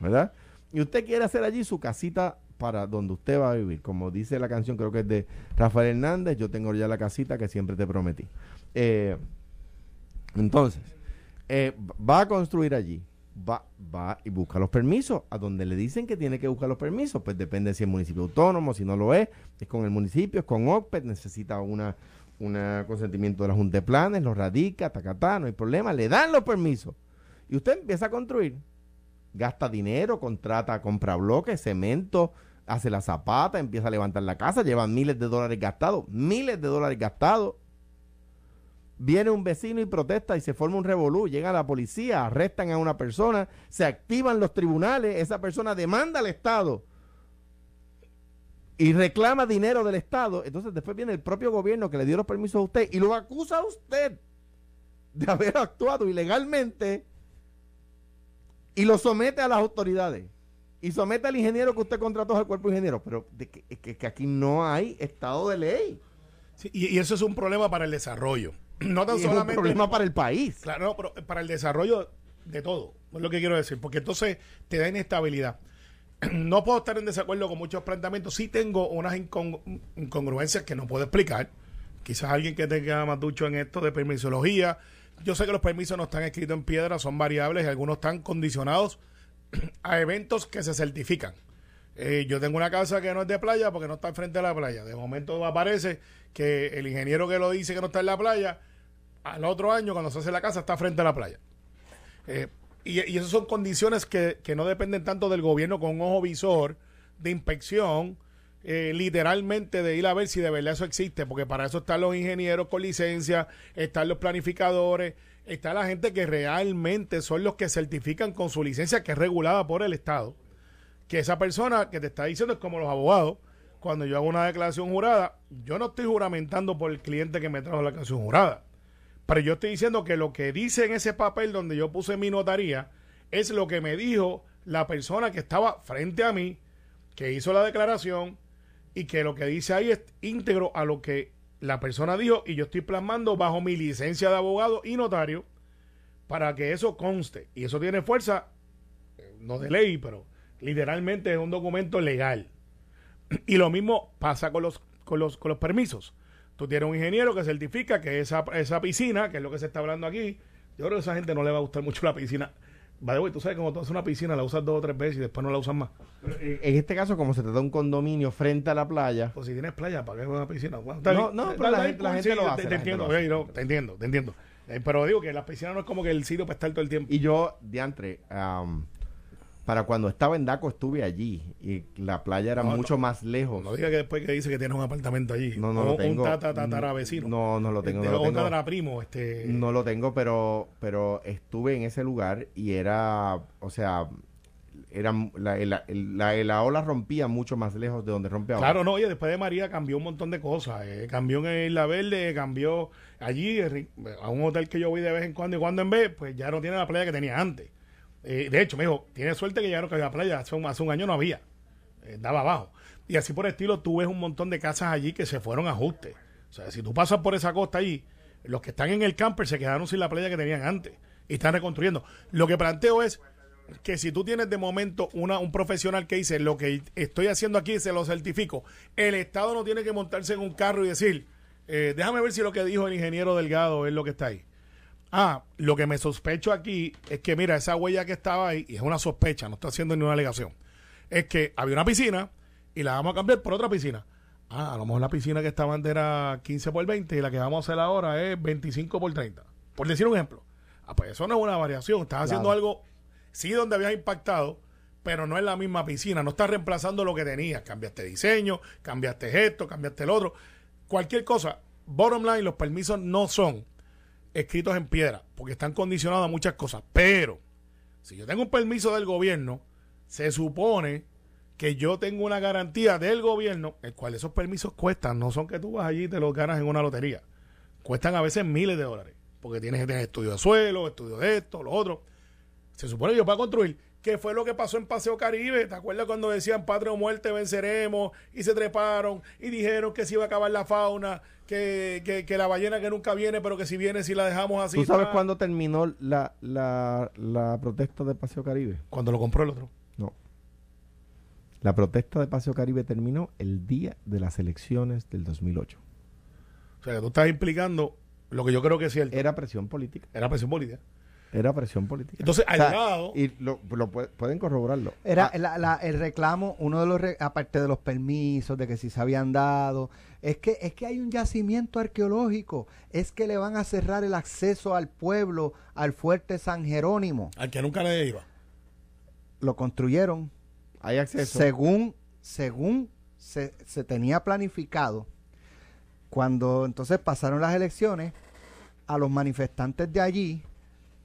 [SPEAKER 4] ¿verdad? Y usted quiere hacer allí su casita para donde usted va a vivir. Como dice la canción, creo que es de Rafael Hernández, yo tengo ya la casita que siempre te prometí. Eh, entonces, eh, va a construir allí, va, va y busca los permisos. A donde le dicen que tiene que buscar los permisos, pues depende si es municipio autónomo, si no lo es, es con el municipio, es con OPET, necesita una, un consentimiento de la Junta de Planes, lo radica, tacatá, no hay problema, le dan los permisos. Y usted empieza a construir. Gasta dinero, contrata, compra bloques, cemento, hace la zapata, empieza a levantar la casa, lleva miles de dólares gastados, miles de dólares gastados. Viene un vecino y protesta y se forma un revolú, llega la policía, arrestan a una persona, se activan los tribunales, esa persona demanda al Estado y reclama dinero del Estado, entonces después viene el propio gobierno que le dio los permisos a usted y lo acusa a usted de haber actuado ilegalmente y lo somete a las autoridades y somete al ingeniero que usted contrató al cuerpo de ingeniero, pero de que, que, aquí no hay estado de ley.
[SPEAKER 2] y, eso es un problema para el desarrollo. No tan solamente.
[SPEAKER 4] Es un problema para el país.
[SPEAKER 2] Claro, pero para el desarrollo de todo, es lo que quiero decir, porque entonces te da inestabilidad. no puedo estar en desacuerdo con muchos planteamientos. Sí tengo unas incongruencias que no puedo explicar. Quizás alguien que tenga más ducho en esto de permisología. Yo sé que los permisos no están escritos en piedra, son variables y algunos están condicionados a eventos que se certifican. Eh, yo tengo una casa que no es de playa porque no está enfrente de la playa. De momento aparece que el ingeniero que lo dice que no está en la playa, al otro año cuando se hace la casa está frente a la playa. Eh, y, y esas son condiciones que, no dependen tanto del gobierno con un ojo visor de inspección, eh, literalmente de ir a ver si de verdad eso existe, porque para eso están los ingenieros con licencia, están los planificadores, está la gente que realmente son los que certifican con su licencia que es regulada por el Estado. Que esa persona que te está diciendo es como los abogados. Cuando yo hago una declaración jurada, yo no estoy juramentando por el cliente que me trajo la declaración jurada. Pero yo estoy diciendo que lo que dice en ese papel donde yo puse mi notaría es lo que me dijo la persona que estaba frente a mí, que hizo la declaración y que lo que dice ahí es íntegro a lo que la persona dijo y yo estoy plasmando bajo mi licencia de abogado y notario para que eso conste. Y eso tiene fuerza, eh, no de ley, pero literalmente es un documento legal. Y lo mismo pasa con los, con los, con los permisos. Tú tienes un ingeniero que certifica que esa, esa piscina, que es lo que se está hablando aquí, yo creo que a esa gente no le va a gustar mucho la piscina. Vale, güey, tú sabes cómo tú haces una piscina, la usas dos o tres veces y después no la usas más.
[SPEAKER 4] En este caso, como se trata de un condominio frente a la playa.
[SPEAKER 2] Pues si tienes playa, ¿para qué una piscina? Bueno,
[SPEAKER 4] No, no, pero la gente- la gente lo hace,
[SPEAKER 2] Te, entiendo, te entiendo, te entiendo. Eh, pero digo que la piscina no es como que el sitio para estar todo el tiempo.
[SPEAKER 4] Y yo, diantre, am, para cuando estaba en Daco estuve allí y la playa era
[SPEAKER 2] No,
[SPEAKER 4] mucho más lejos.
[SPEAKER 2] No diga que después que dice que tienes un apartamento allí.
[SPEAKER 4] No, no
[SPEAKER 2] o
[SPEAKER 4] lo tengo.
[SPEAKER 2] un tata, tatara vecino.
[SPEAKER 4] No, no lo tengo,
[SPEAKER 2] Este,
[SPEAKER 4] no lo
[SPEAKER 2] un
[SPEAKER 4] tengo.
[SPEAKER 2] primo, este.
[SPEAKER 4] No lo tengo, pero, pero estuve en ese lugar y era, o sea, era la, la, la- la ola rompía mucho más lejos de donde rompe ahora.
[SPEAKER 2] Claro, no, oye, después de María cambió un montón de cosas. eh, cambió en Isla Verde, cambió allí, a un hotel que yo voy de vez en cuando y cuando en vez, pues ya no tiene la playa que tenía antes. Eh, de hecho, me dijo, tiene suerte que ya no había playa, hace un, hace un año no había, eh, daba abajo. Y así por estilo, tú ves un montón de casas allí que se fueron a ajuste. O sea, si tú pasas por esa costa allí, los que están en el camper se quedaron sin la playa que tenían antes y están reconstruyendo. Lo que planteo es que si tú tienes de momento una, un profesional que dice lo que estoy haciendo aquí se lo certifico, el Estado no tiene que montarse en un carro y decir, eh, déjame ver si lo que dijo el ingeniero Delgado es lo que está ahí. Ah, lo que me sospecho aquí es que, mira, esa huella que estaba ahí, y es una sospecha, no estoy haciendo ni una alegación, es que había una piscina y la vamos a cambiar por otra piscina. Ah, a lo mejor la piscina que estaba antes era 15 por 20 y la que vamos a hacer ahora es 25 por 30. Por decir un ejemplo. Ah, pues eso no es una variación. Estás haciendo algo, sí, donde habías impactado, pero no es la misma piscina. No estás reemplazando lo que tenías. Cambiaste diseño, cambiaste esto, cambiaste el otro. Cualquier cosa. Bottom line, los permisos no son escritos en piedra, porque están condicionados a muchas cosas. Pero, si yo tengo un permiso del gobierno, se supone que yo tengo una garantía del gobierno, el cual esos permisos cuestan, no son que tú vas allí y te los ganas en una lotería. Cuestan a veces miles de dólares, porque tienes que tener estudio de suelo, estudio de esto, lo otro. Se supone que yo para construir, ¿qué fue lo que pasó en Paseo Caribe? ¿Te acuerdas cuando decían patria o muerte venceremos? Y se treparon y dijeron que se iba a acabar la fauna, que, que, que la ballena que nunca viene, pero que si viene, si la dejamos así.
[SPEAKER 4] ¿Tú sabes cuándo terminó la, la, la protesta de Paseo Caribe?
[SPEAKER 2] Cuando lo compró el otro.
[SPEAKER 4] No. La protesta de Paseo Caribe terminó el día de las elecciones del 2008.
[SPEAKER 2] O sea, que tú estás implicando lo que yo creo que es cierto.
[SPEAKER 4] Era presión política.
[SPEAKER 2] Era presión política.
[SPEAKER 4] Era presión política.
[SPEAKER 2] Entonces, al lado-
[SPEAKER 4] Y lo, lo pue- pueden corroborarlo.
[SPEAKER 3] Era
[SPEAKER 4] Ah,
[SPEAKER 3] la- la- el reclamo, uno de los, re- aparte de los permisos, de que si se habían dado, es que, es que hay un yacimiento arqueológico, es que le van a cerrar el acceso al pueblo, al fuerte San Jerónimo.
[SPEAKER 2] Al que nunca le iba.
[SPEAKER 3] Lo construyeron
[SPEAKER 4] hay acceso.
[SPEAKER 3] según, según se, se tenía planificado. Cuando entonces pasaron las elecciones, a los manifestantes de allí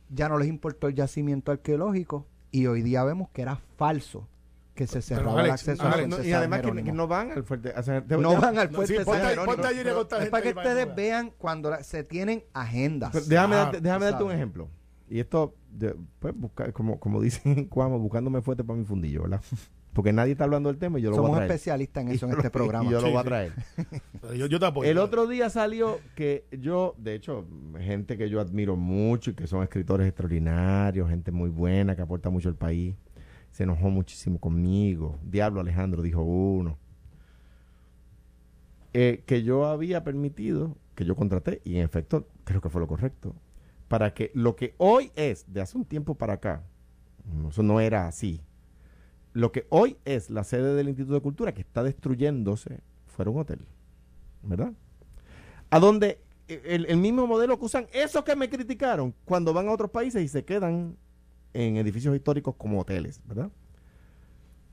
[SPEAKER 3] ya no les importó el yacimiento arqueológico y hoy día vemos que era falso que se cerraba el
[SPEAKER 2] Alex,
[SPEAKER 3] acceso
[SPEAKER 2] Alex,
[SPEAKER 3] al
[SPEAKER 4] No, y además que, que no van al fuerte. o sea,
[SPEAKER 3] No van al
[SPEAKER 2] No,
[SPEAKER 3] fuerte
[SPEAKER 2] sí,
[SPEAKER 3] San
[SPEAKER 2] ponte, ponte ayer y contar
[SPEAKER 3] Es para que ustedes vean cuando la- se tienen agendas.
[SPEAKER 4] Pero déjame
[SPEAKER 2] Ah,
[SPEAKER 4] darte, déjame darte un
[SPEAKER 3] sabes.
[SPEAKER 4] ejemplo. Y esto, de- pues, busca- como, como dicen en Cuamo, buscándome fuerte para mi fundillo, ¿verdad? Porque nadie está hablando del tema y yo lo
[SPEAKER 3] Somos
[SPEAKER 4] voy a traer.
[SPEAKER 3] especialistas en eso en este
[SPEAKER 4] lo-
[SPEAKER 3] programa.
[SPEAKER 4] Y yo lo voy a traer.
[SPEAKER 2] Yo, yo te apoyo.
[SPEAKER 4] El otro día salió que yo, de hecho, gente que yo admiro mucho y que son escritores extraordinarios, gente muy buena que aporta mucho al país, se enojó muchísimo conmigo. Diablo Alejandro dijo uno. Eh, que yo había permitido, que yo contraté, y en efecto creo que fue lo correcto, para que lo que hoy es, de hace un tiempo para acá, eso no era así, lo que hoy es la sede del Instituto de Cultura, que está destruyéndose, fuera un hotel. ¿Verdad? A donde el, el mismo modelo que usan esos que me criticaron cuando van a otros países y se quedan en edificios históricos como hoteles, ¿verdad?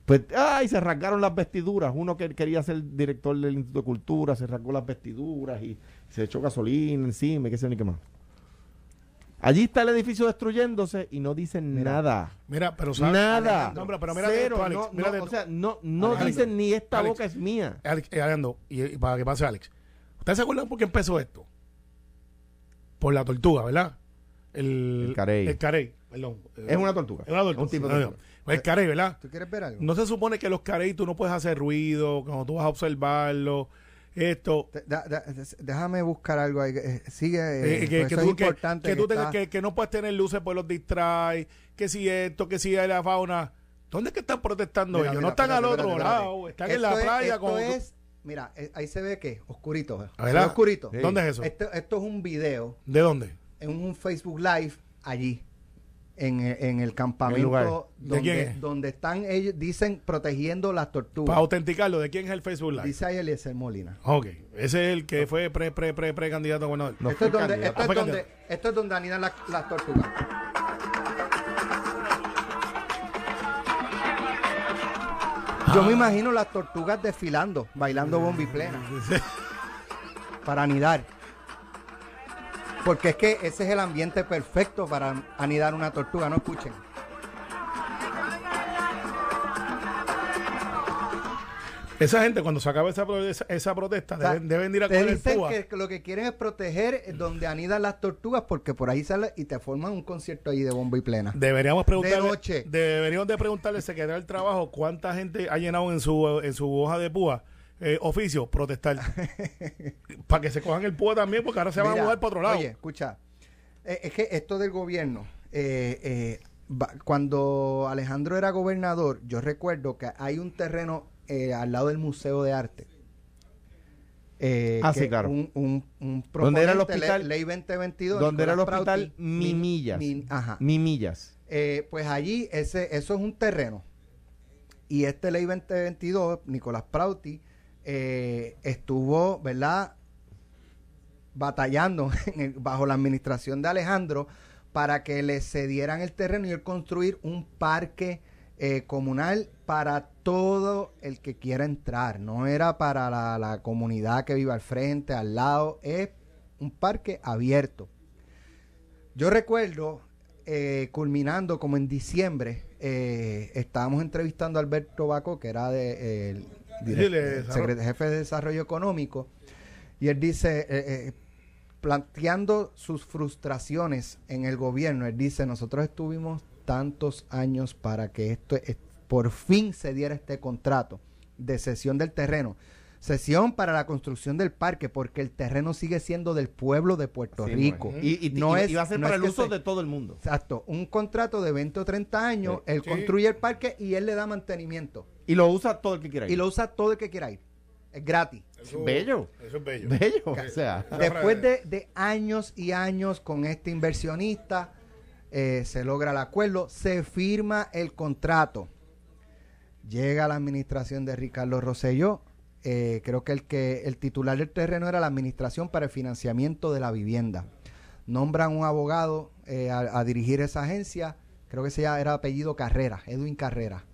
[SPEAKER 4] Pues, ay, se rasgaron las vestiduras. Uno que quería ser director del Instituto de Cultura se rasgó las vestiduras y se echó gasolina encima y qué sé ni qué más. Allí está el edificio destruyéndose y no dicen
[SPEAKER 3] Mira.
[SPEAKER 4] nada.
[SPEAKER 2] Mira, pero ¿sabes?
[SPEAKER 4] Nada.
[SPEAKER 2] No, pero, pero mira
[SPEAKER 4] Cero.
[SPEAKER 2] esto, Alex.
[SPEAKER 4] no, o
[SPEAKER 2] esto.
[SPEAKER 4] sea, no, no
[SPEAKER 2] Alejandro,
[SPEAKER 4] dicen ni esta
[SPEAKER 2] Alex.
[SPEAKER 4] boca es mía.
[SPEAKER 2] Alex, eh, Alejandro, y, y para que pase Alex. ¿Ustedes se acuerdan por qué empezó esto? Por la tortuga, ¿verdad? El,
[SPEAKER 4] El carey.
[SPEAKER 2] El carey. Perdón.
[SPEAKER 4] Es una tortuga.
[SPEAKER 2] Es una tortuga.
[SPEAKER 4] Un tipo de
[SPEAKER 2] No,
[SPEAKER 4] tortuga.
[SPEAKER 2] no. El carey, ¿verdad?
[SPEAKER 3] ¿Tú quieres ver algo?
[SPEAKER 2] No se supone que los carey tú no puedes hacer ruido, cuando tú vas a observarlo, esto.
[SPEAKER 3] Da- da- déjame buscar algo ahí. eh, Sigue.
[SPEAKER 2] eh,
[SPEAKER 3] eh,
[SPEAKER 2] que,
[SPEAKER 3] pues
[SPEAKER 2] que
[SPEAKER 3] eso
[SPEAKER 2] tú,
[SPEAKER 3] es
[SPEAKER 2] que-
[SPEAKER 3] importante.
[SPEAKER 2] que tú
[SPEAKER 3] que
[SPEAKER 2] tengas
[SPEAKER 3] está-
[SPEAKER 2] que, que no puedes tener luces pues los distrae, que si esto, que si la fauna. ¿Dónde es que están protestando
[SPEAKER 3] Mira,
[SPEAKER 2] ellos?
[SPEAKER 3] mira,
[SPEAKER 2] no están
[SPEAKER 3] espérate,
[SPEAKER 2] al otro
[SPEAKER 3] espérate, espérate.
[SPEAKER 2] lado, están en la
[SPEAKER 3] es-
[SPEAKER 2] playa
[SPEAKER 3] esto
[SPEAKER 2] con.
[SPEAKER 3] es- Mira, eh, ahí se ve que oscurito. oscurito.
[SPEAKER 4] Sí.
[SPEAKER 2] ¿Dónde es eso?
[SPEAKER 3] Esto, esto es un video
[SPEAKER 2] ¿De dónde?
[SPEAKER 3] en un Facebook Live allí. En, el- en el campamento
[SPEAKER 2] ¿De
[SPEAKER 3] donde,
[SPEAKER 2] quién
[SPEAKER 3] donde están ellos, dicen, protegiendo las
[SPEAKER 2] Para
[SPEAKER 3] tortugas.
[SPEAKER 2] autenticarlo, ¿de quién es el Facebook Live?
[SPEAKER 3] Dice ahí Eliezer Molina.
[SPEAKER 2] Ok, ese es el que fue pre, pre, pre, pre candidato a gobernador.
[SPEAKER 4] No
[SPEAKER 3] esto, es donde, esto, es donde, esto es donde anidan las, las tortugas. Yo me imagino las tortugas desfilando, bailando bombi plena. para anidar. Porque es que ese es el ambiente perfecto para anidar una tortuga, no escuchen.
[SPEAKER 2] Esa gente, cuando se acaba esa, esa, esa protesta,
[SPEAKER 3] O sea,
[SPEAKER 2] deben, deben ir a
[SPEAKER 3] te
[SPEAKER 2] coger el
[SPEAKER 3] dicen
[SPEAKER 2] púa.
[SPEAKER 3] que lo que quieren es proteger donde anidan las tortugas porque por ahí sale y te forman un concierto ahí de bomba y plena.
[SPEAKER 2] Deberíamos preguntarle,
[SPEAKER 3] De noche.
[SPEAKER 2] deberíamos de preguntarle al secretario del trabajo cuánta gente ha llenado en su en su hoja de púa eh, oficio protestar para que se cojan el púa también porque ahora se van a mudar para otro lado.
[SPEAKER 3] Oye, escucha, eh, es que esto del gobierno, eh, eh, va- cuando Alejandro era gobernador, yo recuerdo que hay un terreno eh, al lado del Museo de Arte. eh,
[SPEAKER 4] Ah,
[SPEAKER 3] que
[SPEAKER 4] sí, claro.
[SPEAKER 3] Un, un, un
[SPEAKER 4] ¿Dónde era el hospital?
[SPEAKER 3] Ley, ley 2022.
[SPEAKER 4] Donde era el hospital
[SPEAKER 3] Prauti,
[SPEAKER 4] Mimillas.
[SPEAKER 3] Ajá.
[SPEAKER 4] Mimillas.
[SPEAKER 3] Eh, pues allí ese, eso es un terreno. Y este ley 2022, Nicolás Prauti, eh, estuvo, ¿verdad? Batallando bajo la administración de Alejandro para que le cedieran el terreno y él construir un parque eh, comunal para todo el que quiera entrar. No era para la, comunidad que vive al frente, al lado. Es un parque abierto. Yo recuerdo, eh, culminando como en diciembre, estábamos entrevistando a Alberto Baco, que era de, el jefe de desarrollo económico, y él dice, eh, eh, planteando sus frustraciones en el gobierno, él dice, nosotros estuvimos tantos años para que esto eh, por fin se diera este contrato de cesión del terreno. Sesión para la construcción del parque, porque el terreno sigue siendo del pueblo de Puerto
[SPEAKER 4] Sí,
[SPEAKER 3] Rico.
[SPEAKER 4] bueno. Y, y-
[SPEAKER 3] No
[SPEAKER 4] y-
[SPEAKER 3] es-
[SPEAKER 4] y va a ser
[SPEAKER 3] no
[SPEAKER 4] para
[SPEAKER 3] es
[SPEAKER 4] el uso
[SPEAKER 3] se-
[SPEAKER 4] de todo el mundo.
[SPEAKER 3] Exacto, un contrato de 20 o 30 años,
[SPEAKER 4] Sí.
[SPEAKER 3] él
[SPEAKER 2] Sí.
[SPEAKER 3] construye el parque y él le da mantenimiento.
[SPEAKER 4] Y lo usa todo el que quiera ir.
[SPEAKER 3] Y lo usa todo el que quiera ir. Es gratis.
[SPEAKER 2] Eso-
[SPEAKER 4] Bello.
[SPEAKER 2] Eso es bello.
[SPEAKER 4] Bello. O sea,
[SPEAKER 3] Después de, de años y años con este inversionista, eh, se logra el acuerdo, se firma el contrato. Llega la administración de Ricardo Rosselló. eh, creo que el que el titular del terreno era la administración para el financiamiento de la vivienda. Nombran un abogado eh, a, a dirigir esa agencia. Creo que se era apellido Carrera, Edwin Carrera.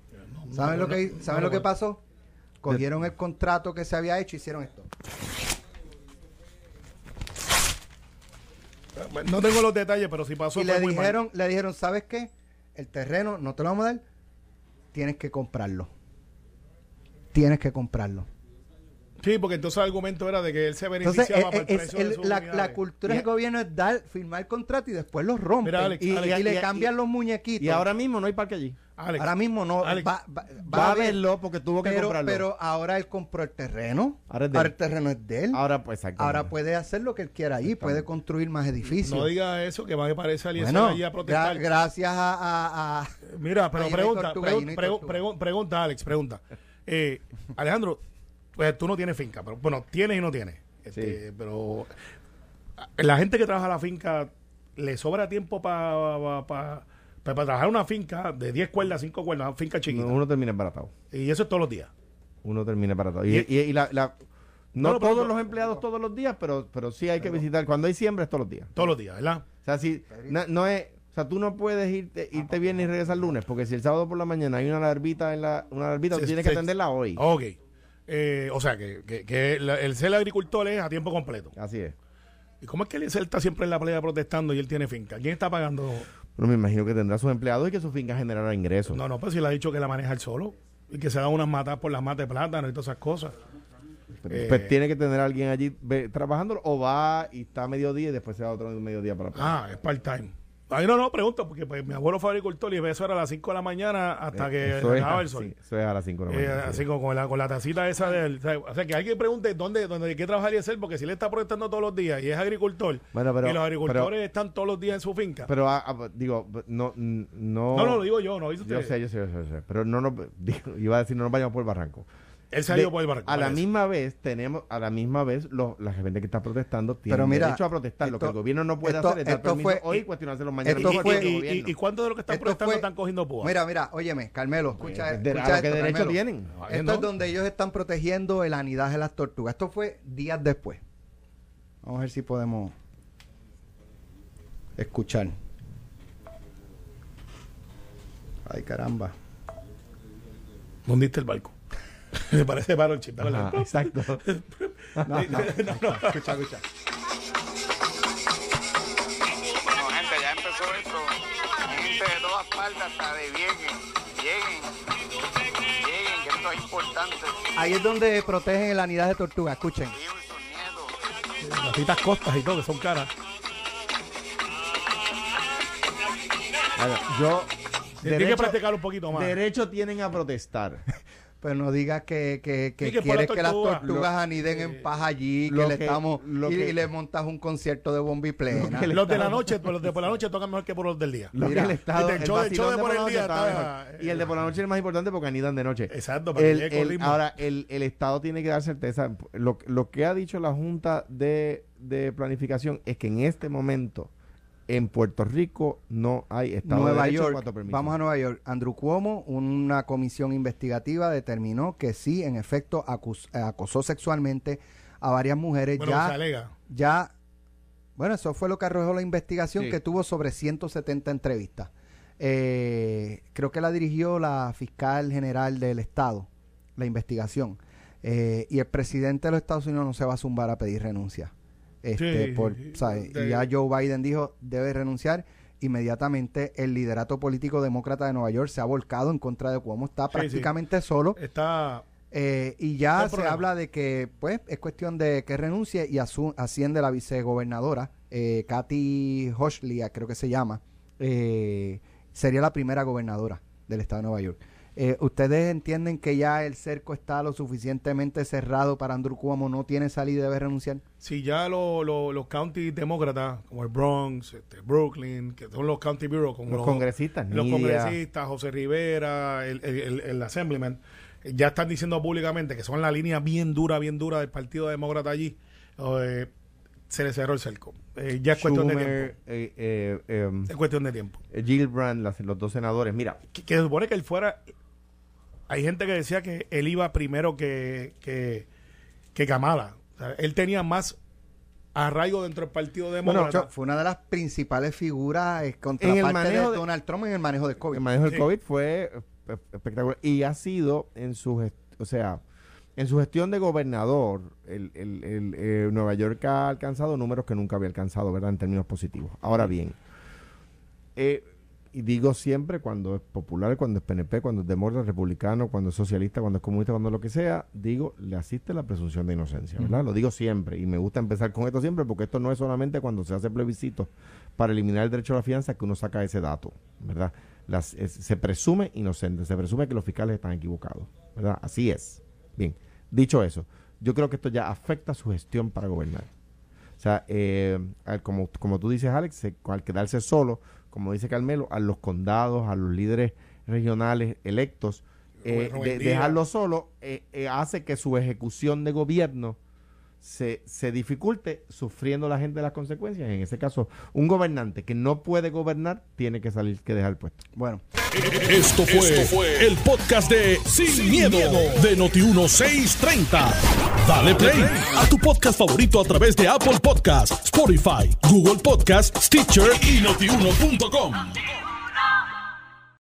[SPEAKER 3] ¿Saben lo que,
[SPEAKER 2] no,
[SPEAKER 3] ¿saben
[SPEAKER 2] no,
[SPEAKER 3] lo que pasó? Cogieron el contrato que se había hecho y hicieron esto.
[SPEAKER 2] No tengo los detalles, pero si pasó
[SPEAKER 3] y
[SPEAKER 2] fue
[SPEAKER 3] le
[SPEAKER 2] muy mal.
[SPEAKER 3] dijeron, le dijeron, ¿sabes qué? El terreno no te lo vamos a dar, tienes que comprarlo. Tienes que comprarlo.
[SPEAKER 2] Sí, porque entonces el argumento era de que él se
[SPEAKER 3] Entonces,
[SPEAKER 2] beneficiaba
[SPEAKER 3] eh,
[SPEAKER 2] para el
[SPEAKER 3] eh, es
[SPEAKER 2] precio de sus
[SPEAKER 3] la, la cultura del gobierno es dar, firmar el contrato y después lo rompen.
[SPEAKER 2] Mira, Alex,
[SPEAKER 3] y,
[SPEAKER 2] Alex,
[SPEAKER 3] y
[SPEAKER 4] y-
[SPEAKER 3] le cambian
[SPEAKER 4] y-
[SPEAKER 3] los muñequitos.
[SPEAKER 4] y ahora mismo no hay parque allí.
[SPEAKER 2] Alex,
[SPEAKER 3] ahora mismo no.
[SPEAKER 2] Alex,
[SPEAKER 3] va, va-
[SPEAKER 4] Va a verlo porque tuvo que
[SPEAKER 3] pero,
[SPEAKER 4] comprarlo.
[SPEAKER 3] pero ahora él compró el terreno.
[SPEAKER 4] Ahora
[SPEAKER 3] Ahora, el terreno es de él.
[SPEAKER 4] Ahora pues.
[SPEAKER 3] Ahora puede hacer lo que él quiera ahí. Puede construir más edificios.
[SPEAKER 2] no diga eso, que va a parecer alguien
[SPEAKER 3] bueno,
[SPEAKER 2] allí a
[SPEAKER 3] gra-
[SPEAKER 2] protestar.
[SPEAKER 3] gracias a- a- a
[SPEAKER 2] Mira, pero
[SPEAKER 3] Ahí
[SPEAKER 2] pregunta,
[SPEAKER 3] tortuga,
[SPEAKER 2] pregun-
[SPEAKER 3] ahí
[SPEAKER 2] pregunta, Alex, pregunta. Eh, Alejandro, pues tú no tienes finca, pero bueno, tienes y no tienes. Este, Pero a- la gente que trabaja la finca, ¿le sobra tiempo para trabajar una finca de 10 cuerdas, 5 cuerdas, una finca chiquita?
[SPEAKER 4] Uno termina embaratado.
[SPEAKER 2] Y eso es todos los días.
[SPEAKER 4] Uno termina embaratado. Y,
[SPEAKER 2] Y-
[SPEAKER 4] y- la, la- no,
[SPEAKER 2] pero-
[SPEAKER 4] todos los empleados todos los días, pero, pero sí hay que visitar. Cuando hay siembra es todos los días.
[SPEAKER 2] Todos los días, ¿verdad?
[SPEAKER 4] O sea, si no, no es, o sea, tú no puedes irte, irte bien y regresar el lunes, porque si el sábado por la mañana hay una larvita en la, una larvita, tú tienes
[SPEAKER 2] sí.
[SPEAKER 4] que atenderla hoy.
[SPEAKER 2] Ok. Eh, o sea, que, que- que la- el ser agricultor es a tiempo completo.
[SPEAKER 4] Así es.
[SPEAKER 2] ¿Y cómo es que él está siempre en la playa protestando y él tiene finca? ¿Quién está pagando?
[SPEAKER 4] Pero me imagino que tendrá sus empleados y que su finca generará ingresos.
[SPEAKER 2] No, no, pues si le ha dicho que la maneja él solo y que se da unas matas por las matas de plátano y todas esas cosas. Eh.
[SPEAKER 4] pues tiene que tener a alguien allí trabajando o va y está a mediodía y después se va otro mediodía para.
[SPEAKER 2] Ah, es part-time. Ay, no, no, pregunto, porque pues, mi abuelo fue agricultor y eso era a las 5 de la mañana hasta que
[SPEAKER 4] Eh, Eso es,
[SPEAKER 2] el sol.
[SPEAKER 4] sí, eso es a las 5 de la
[SPEAKER 2] Eh,
[SPEAKER 4] mañana.
[SPEAKER 2] así
[SPEAKER 4] sí.
[SPEAKER 2] como con la, con la tacita esa del. O sea, que alguien pregunte dónde, dónde qué trabajaría él, porque si le está protestando todos los días y es agricultor,
[SPEAKER 4] Bueno, pero-
[SPEAKER 2] y los agricultores
[SPEAKER 4] pero-
[SPEAKER 2] están todos los días en su finca.
[SPEAKER 4] Pero, ah, ah, digo, no, no...
[SPEAKER 2] no, no, lo digo yo, no dice
[SPEAKER 4] Yo
[SPEAKER 2] usted.
[SPEAKER 4] sé, yo sé, yo sé, yo sé. Pero no nos... digo, iba a decir, no nos vayamos por el barranco.
[SPEAKER 2] Él se ha
[SPEAKER 4] De-
[SPEAKER 2] ido por el barco.
[SPEAKER 4] a la
[SPEAKER 2] parece.
[SPEAKER 4] misma vez tenemos a la misma vez los, la gente que está protestando tiene
[SPEAKER 3] Pero mira,
[SPEAKER 4] derecho a protestar lo que el gobierno no puede
[SPEAKER 3] esto-
[SPEAKER 4] hacer es dar
[SPEAKER 3] esto
[SPEAKER 4] permiso
[SPEAKER 3] fue-
[SPEAKER 4] hoy y cuestionárselo mañana
[SPEAKER 3] esto
[SPEAKER 2] ¿Y,
[SPEAKER 3] fue-
[SPEAKER 2] y- y-
[SPEAKER 4] gobierno.
[SPEAKER 2] y cuántos de los que están protestando
[SPEAKER 3] fue-
[SPEAKER 2] están cogiendo púa?
[SPEAKER 3] Mira, mira, óyeme, Carmelo, escucha,
[SPEAKER 4] de-
[SPEAKER 3] escucha esto,
[SPEAKER 4] derecho
[SPEAKER 3] Carmelo.
[SPEAKER 4] tienen
[SPEAKER 3] Esto
[SPEAKER 2] ¿no?
[SPEAKER 3] es donde ellos están protegiendo el anidaje de las tortugas. Esto fue días después. Vamos a ver si podemos escuchar. Ay, caramba.
[SPEAKER 2] Hundiste el barco. Me parece paro el chip.
[SPEAKER 4] Ajá, exacto
[SPEAKER 3] No, no, escucha, escucha.
[SPEAKER 5] Bueno, gente, ya empezó esto. Gente de todas partes, hasta de Vieques. Lleguen. Lleguen, que esto es importante.
[SPEAKER 3] Ahí es donde protegen el anidaje de tortugas. Escuchen.
[SPEAKER 2] Las titas costas y todo, que son caras.
[SPEAKER 4] Bueno, yo
[SPEAKER 2] Tienen que practicar un poquito más.
[SPEAKER 4] derecho tienen a protestar
[SPEAKER 3] Pero no digas que, que, que
[SPEAKER 2] Sí, que por
[SPEAKER 3] quieres que las
[SPEAKER 2] tortugas. Lo-
[SPEAKER 3] aniden en paz allí, que le estamos
[SPEAKER 4] lo
[SPEAKER 3] y,
[SPEAKER 4] que-
[SPEAKER 3] y le montas un concierto de bomba y plena.
[SPEAKER 2] Los de la noche, pues, los de por la noche tocan mejor que por los del día.
[SPEAKER 4] lo
[SPEAKER 3] Mira,
[SPEAKER 4] que el Estado
[SPEAKER 2] el
[SPEAKER 4] el
[SPEAKER 2] show de-
[SPEAKER 4] vacilón
[SPEAKER 2] show de
[SPEAKER 4] de
[SPEAKER 2] por
[SPEAKER 4] por
[SPEAKER 2] el
[SPEAKER 4] la
[SPEAKER 2] día
[SPEAKER 4] noche está
[SPEAKER 2] está-
[SPEAKER 4] mejor. y el de por la noche es el más importante porque anidan de noche
[SPEAKER 2] Exacto, para
[SPEAKER 4] El- el- ahora, el, el Estado tiene que dar certeza. Lo, lo que ha dicho la Junta de, de Planificación es que en este momento en Puerto Rico no hay Estado
[SPEAKER 3] Nueva
[SPEAKER 4] de Derecho
[SPEAKER 3] York, vamos a Nueva York. Andrew Cuomo, una comisión investigativa determinó que sí, en efecto, acus- acosó sexualmente a varias mujeres.
[SPEAKER 2] bueno, se
[SPEAKER 3] ya,
[SPEAKER 2] alega.
[SPEAKER 3] ya, bueno, eso fue lo que arrojó la investigación
[SPEAKER 4] Sí.
[SPEAKER 3] que tuvo sobre 170 entrevistas. Eh, creo que la dirigió la fiscal general del estado, la investigación. Eh, y el presidente de los Estados Unidos no se va a zumbar a pedir renuncia. Este,
[SPEAKER 2] Sí,
[SPEAKER 3] por,
[SPEAKER 2] sí,
[SPEAKER 3] ¿sabes?
[SPEAKER 2] de-
[SPEAKER 3] Y ya Joe Biden dijo debe renunciar. Inmediatamente el liderato político demócrata de Nueva York se ha volcado en contra de Cuomo. Está
[SPEAKER 2] Sí, sí.
[SPEAKER 3] prácticamente solo.
[SPEAKER 2] Está.
[SPEAKER 3] eh, y ya se habla de que pues es cuestión de que renuncie y asciende la vicegobernadora, eh, Kathy Hochuli, creo que se llama. eh, sería la primera gobernadora del estado de Nueva York. Eh, ¿Ustedes entienden que ya el cerco está lo suficientemente cerrado para Andrew Cuomo no tiene salida y debe renunciar?
[SPEAKER 2] Si ya lo- lo- los county demócratas, como el Bronx, este, Brooklyn, que son los county bureau, como
[SPEAKER 4] Los congresistas,
[SPEAKER 2] los
[SPEAKER 4] Nidia.
[SPEAKER 2] congresistas, José Rivera, el, el, el- el assemblyman, ya están diciendo públicamente que son la línea bien dura, bien dura del Partido Demócrata allí. eh, se le cerró el cerco. Eh, ya es cuestión de tiempo.
[SPEAKER 4] eh, eh, eh,
[SPEAKER 2] Es cuestión de tiempo.
[SPEAKER 4] Gillibrand, las- los dos senadores. Mira,
[SPEAKER 2] que, que se supone que él fuera. Hay gente que decía que él iba primero que, que, que Kamala. O sea, él tenía más arraigo dentro del Partido
[SPEAKER 3] Bueno,
[SPEAKER 2] Demócrata.
[SPEAKER 3] fue una de las principales figuras eh, contraparte
[SPEAKER 4] manejo
[SPEAKER 3] de
[SPEAKER 4] de-
[SPEAKER 3] Donald Trump en el manejo del COVID.
[SPEAKER 4] el manejo del
[SPEAKER 2] Sí.
[SPEAKER 4] COVID fue eh, espectacular y ha sido en su o sea en su gestión de gobernador el, el- el, eh, Nueva York ha alcanzado números que nunca había alcanzado verdad en términos positivos ahora bien eh, y digo siempre cuando es popular cuando es PNP cuando es demócrata republicano cuando es socialista cuando es comunista cuando lo que sea digo le asiste la presunción de inocencia verdad lo digo siempre y me gusta empezar con esto siempre porque esto no es solamente cuando se hace plebiscito para eliminar el derecho a la fianza que uno saca ese dato verdad las, es- se presume inocente, se presume que los fiscales están equivocados, ¿verdad? Así es. Bien, dicho eso, yo creo que esto ya afecta su gestión para gobernar. O sea, eh, como, como tú dices, Alex, se- al quedarse solo, como dice Carmelo, a los condados, a los líderes regionales electos, eh, de- dejarlo solo eh, eh, hace que su ejecución de gobierno se, se dificulte sufriendo la gente las consecuencias. En ese caso, un gobernante que no puede gobernar tiene que salir que dejar el puesto.
[SPEAKER 3] Bueno,
[SPEAKER 1] Esto fue, el podcast de Sin, miedo, de Noti1630. Dale play a tu podcast favorito a través de Apple Podcasts, Spotify, Google Podcasts, Stitcher y notiuno.com.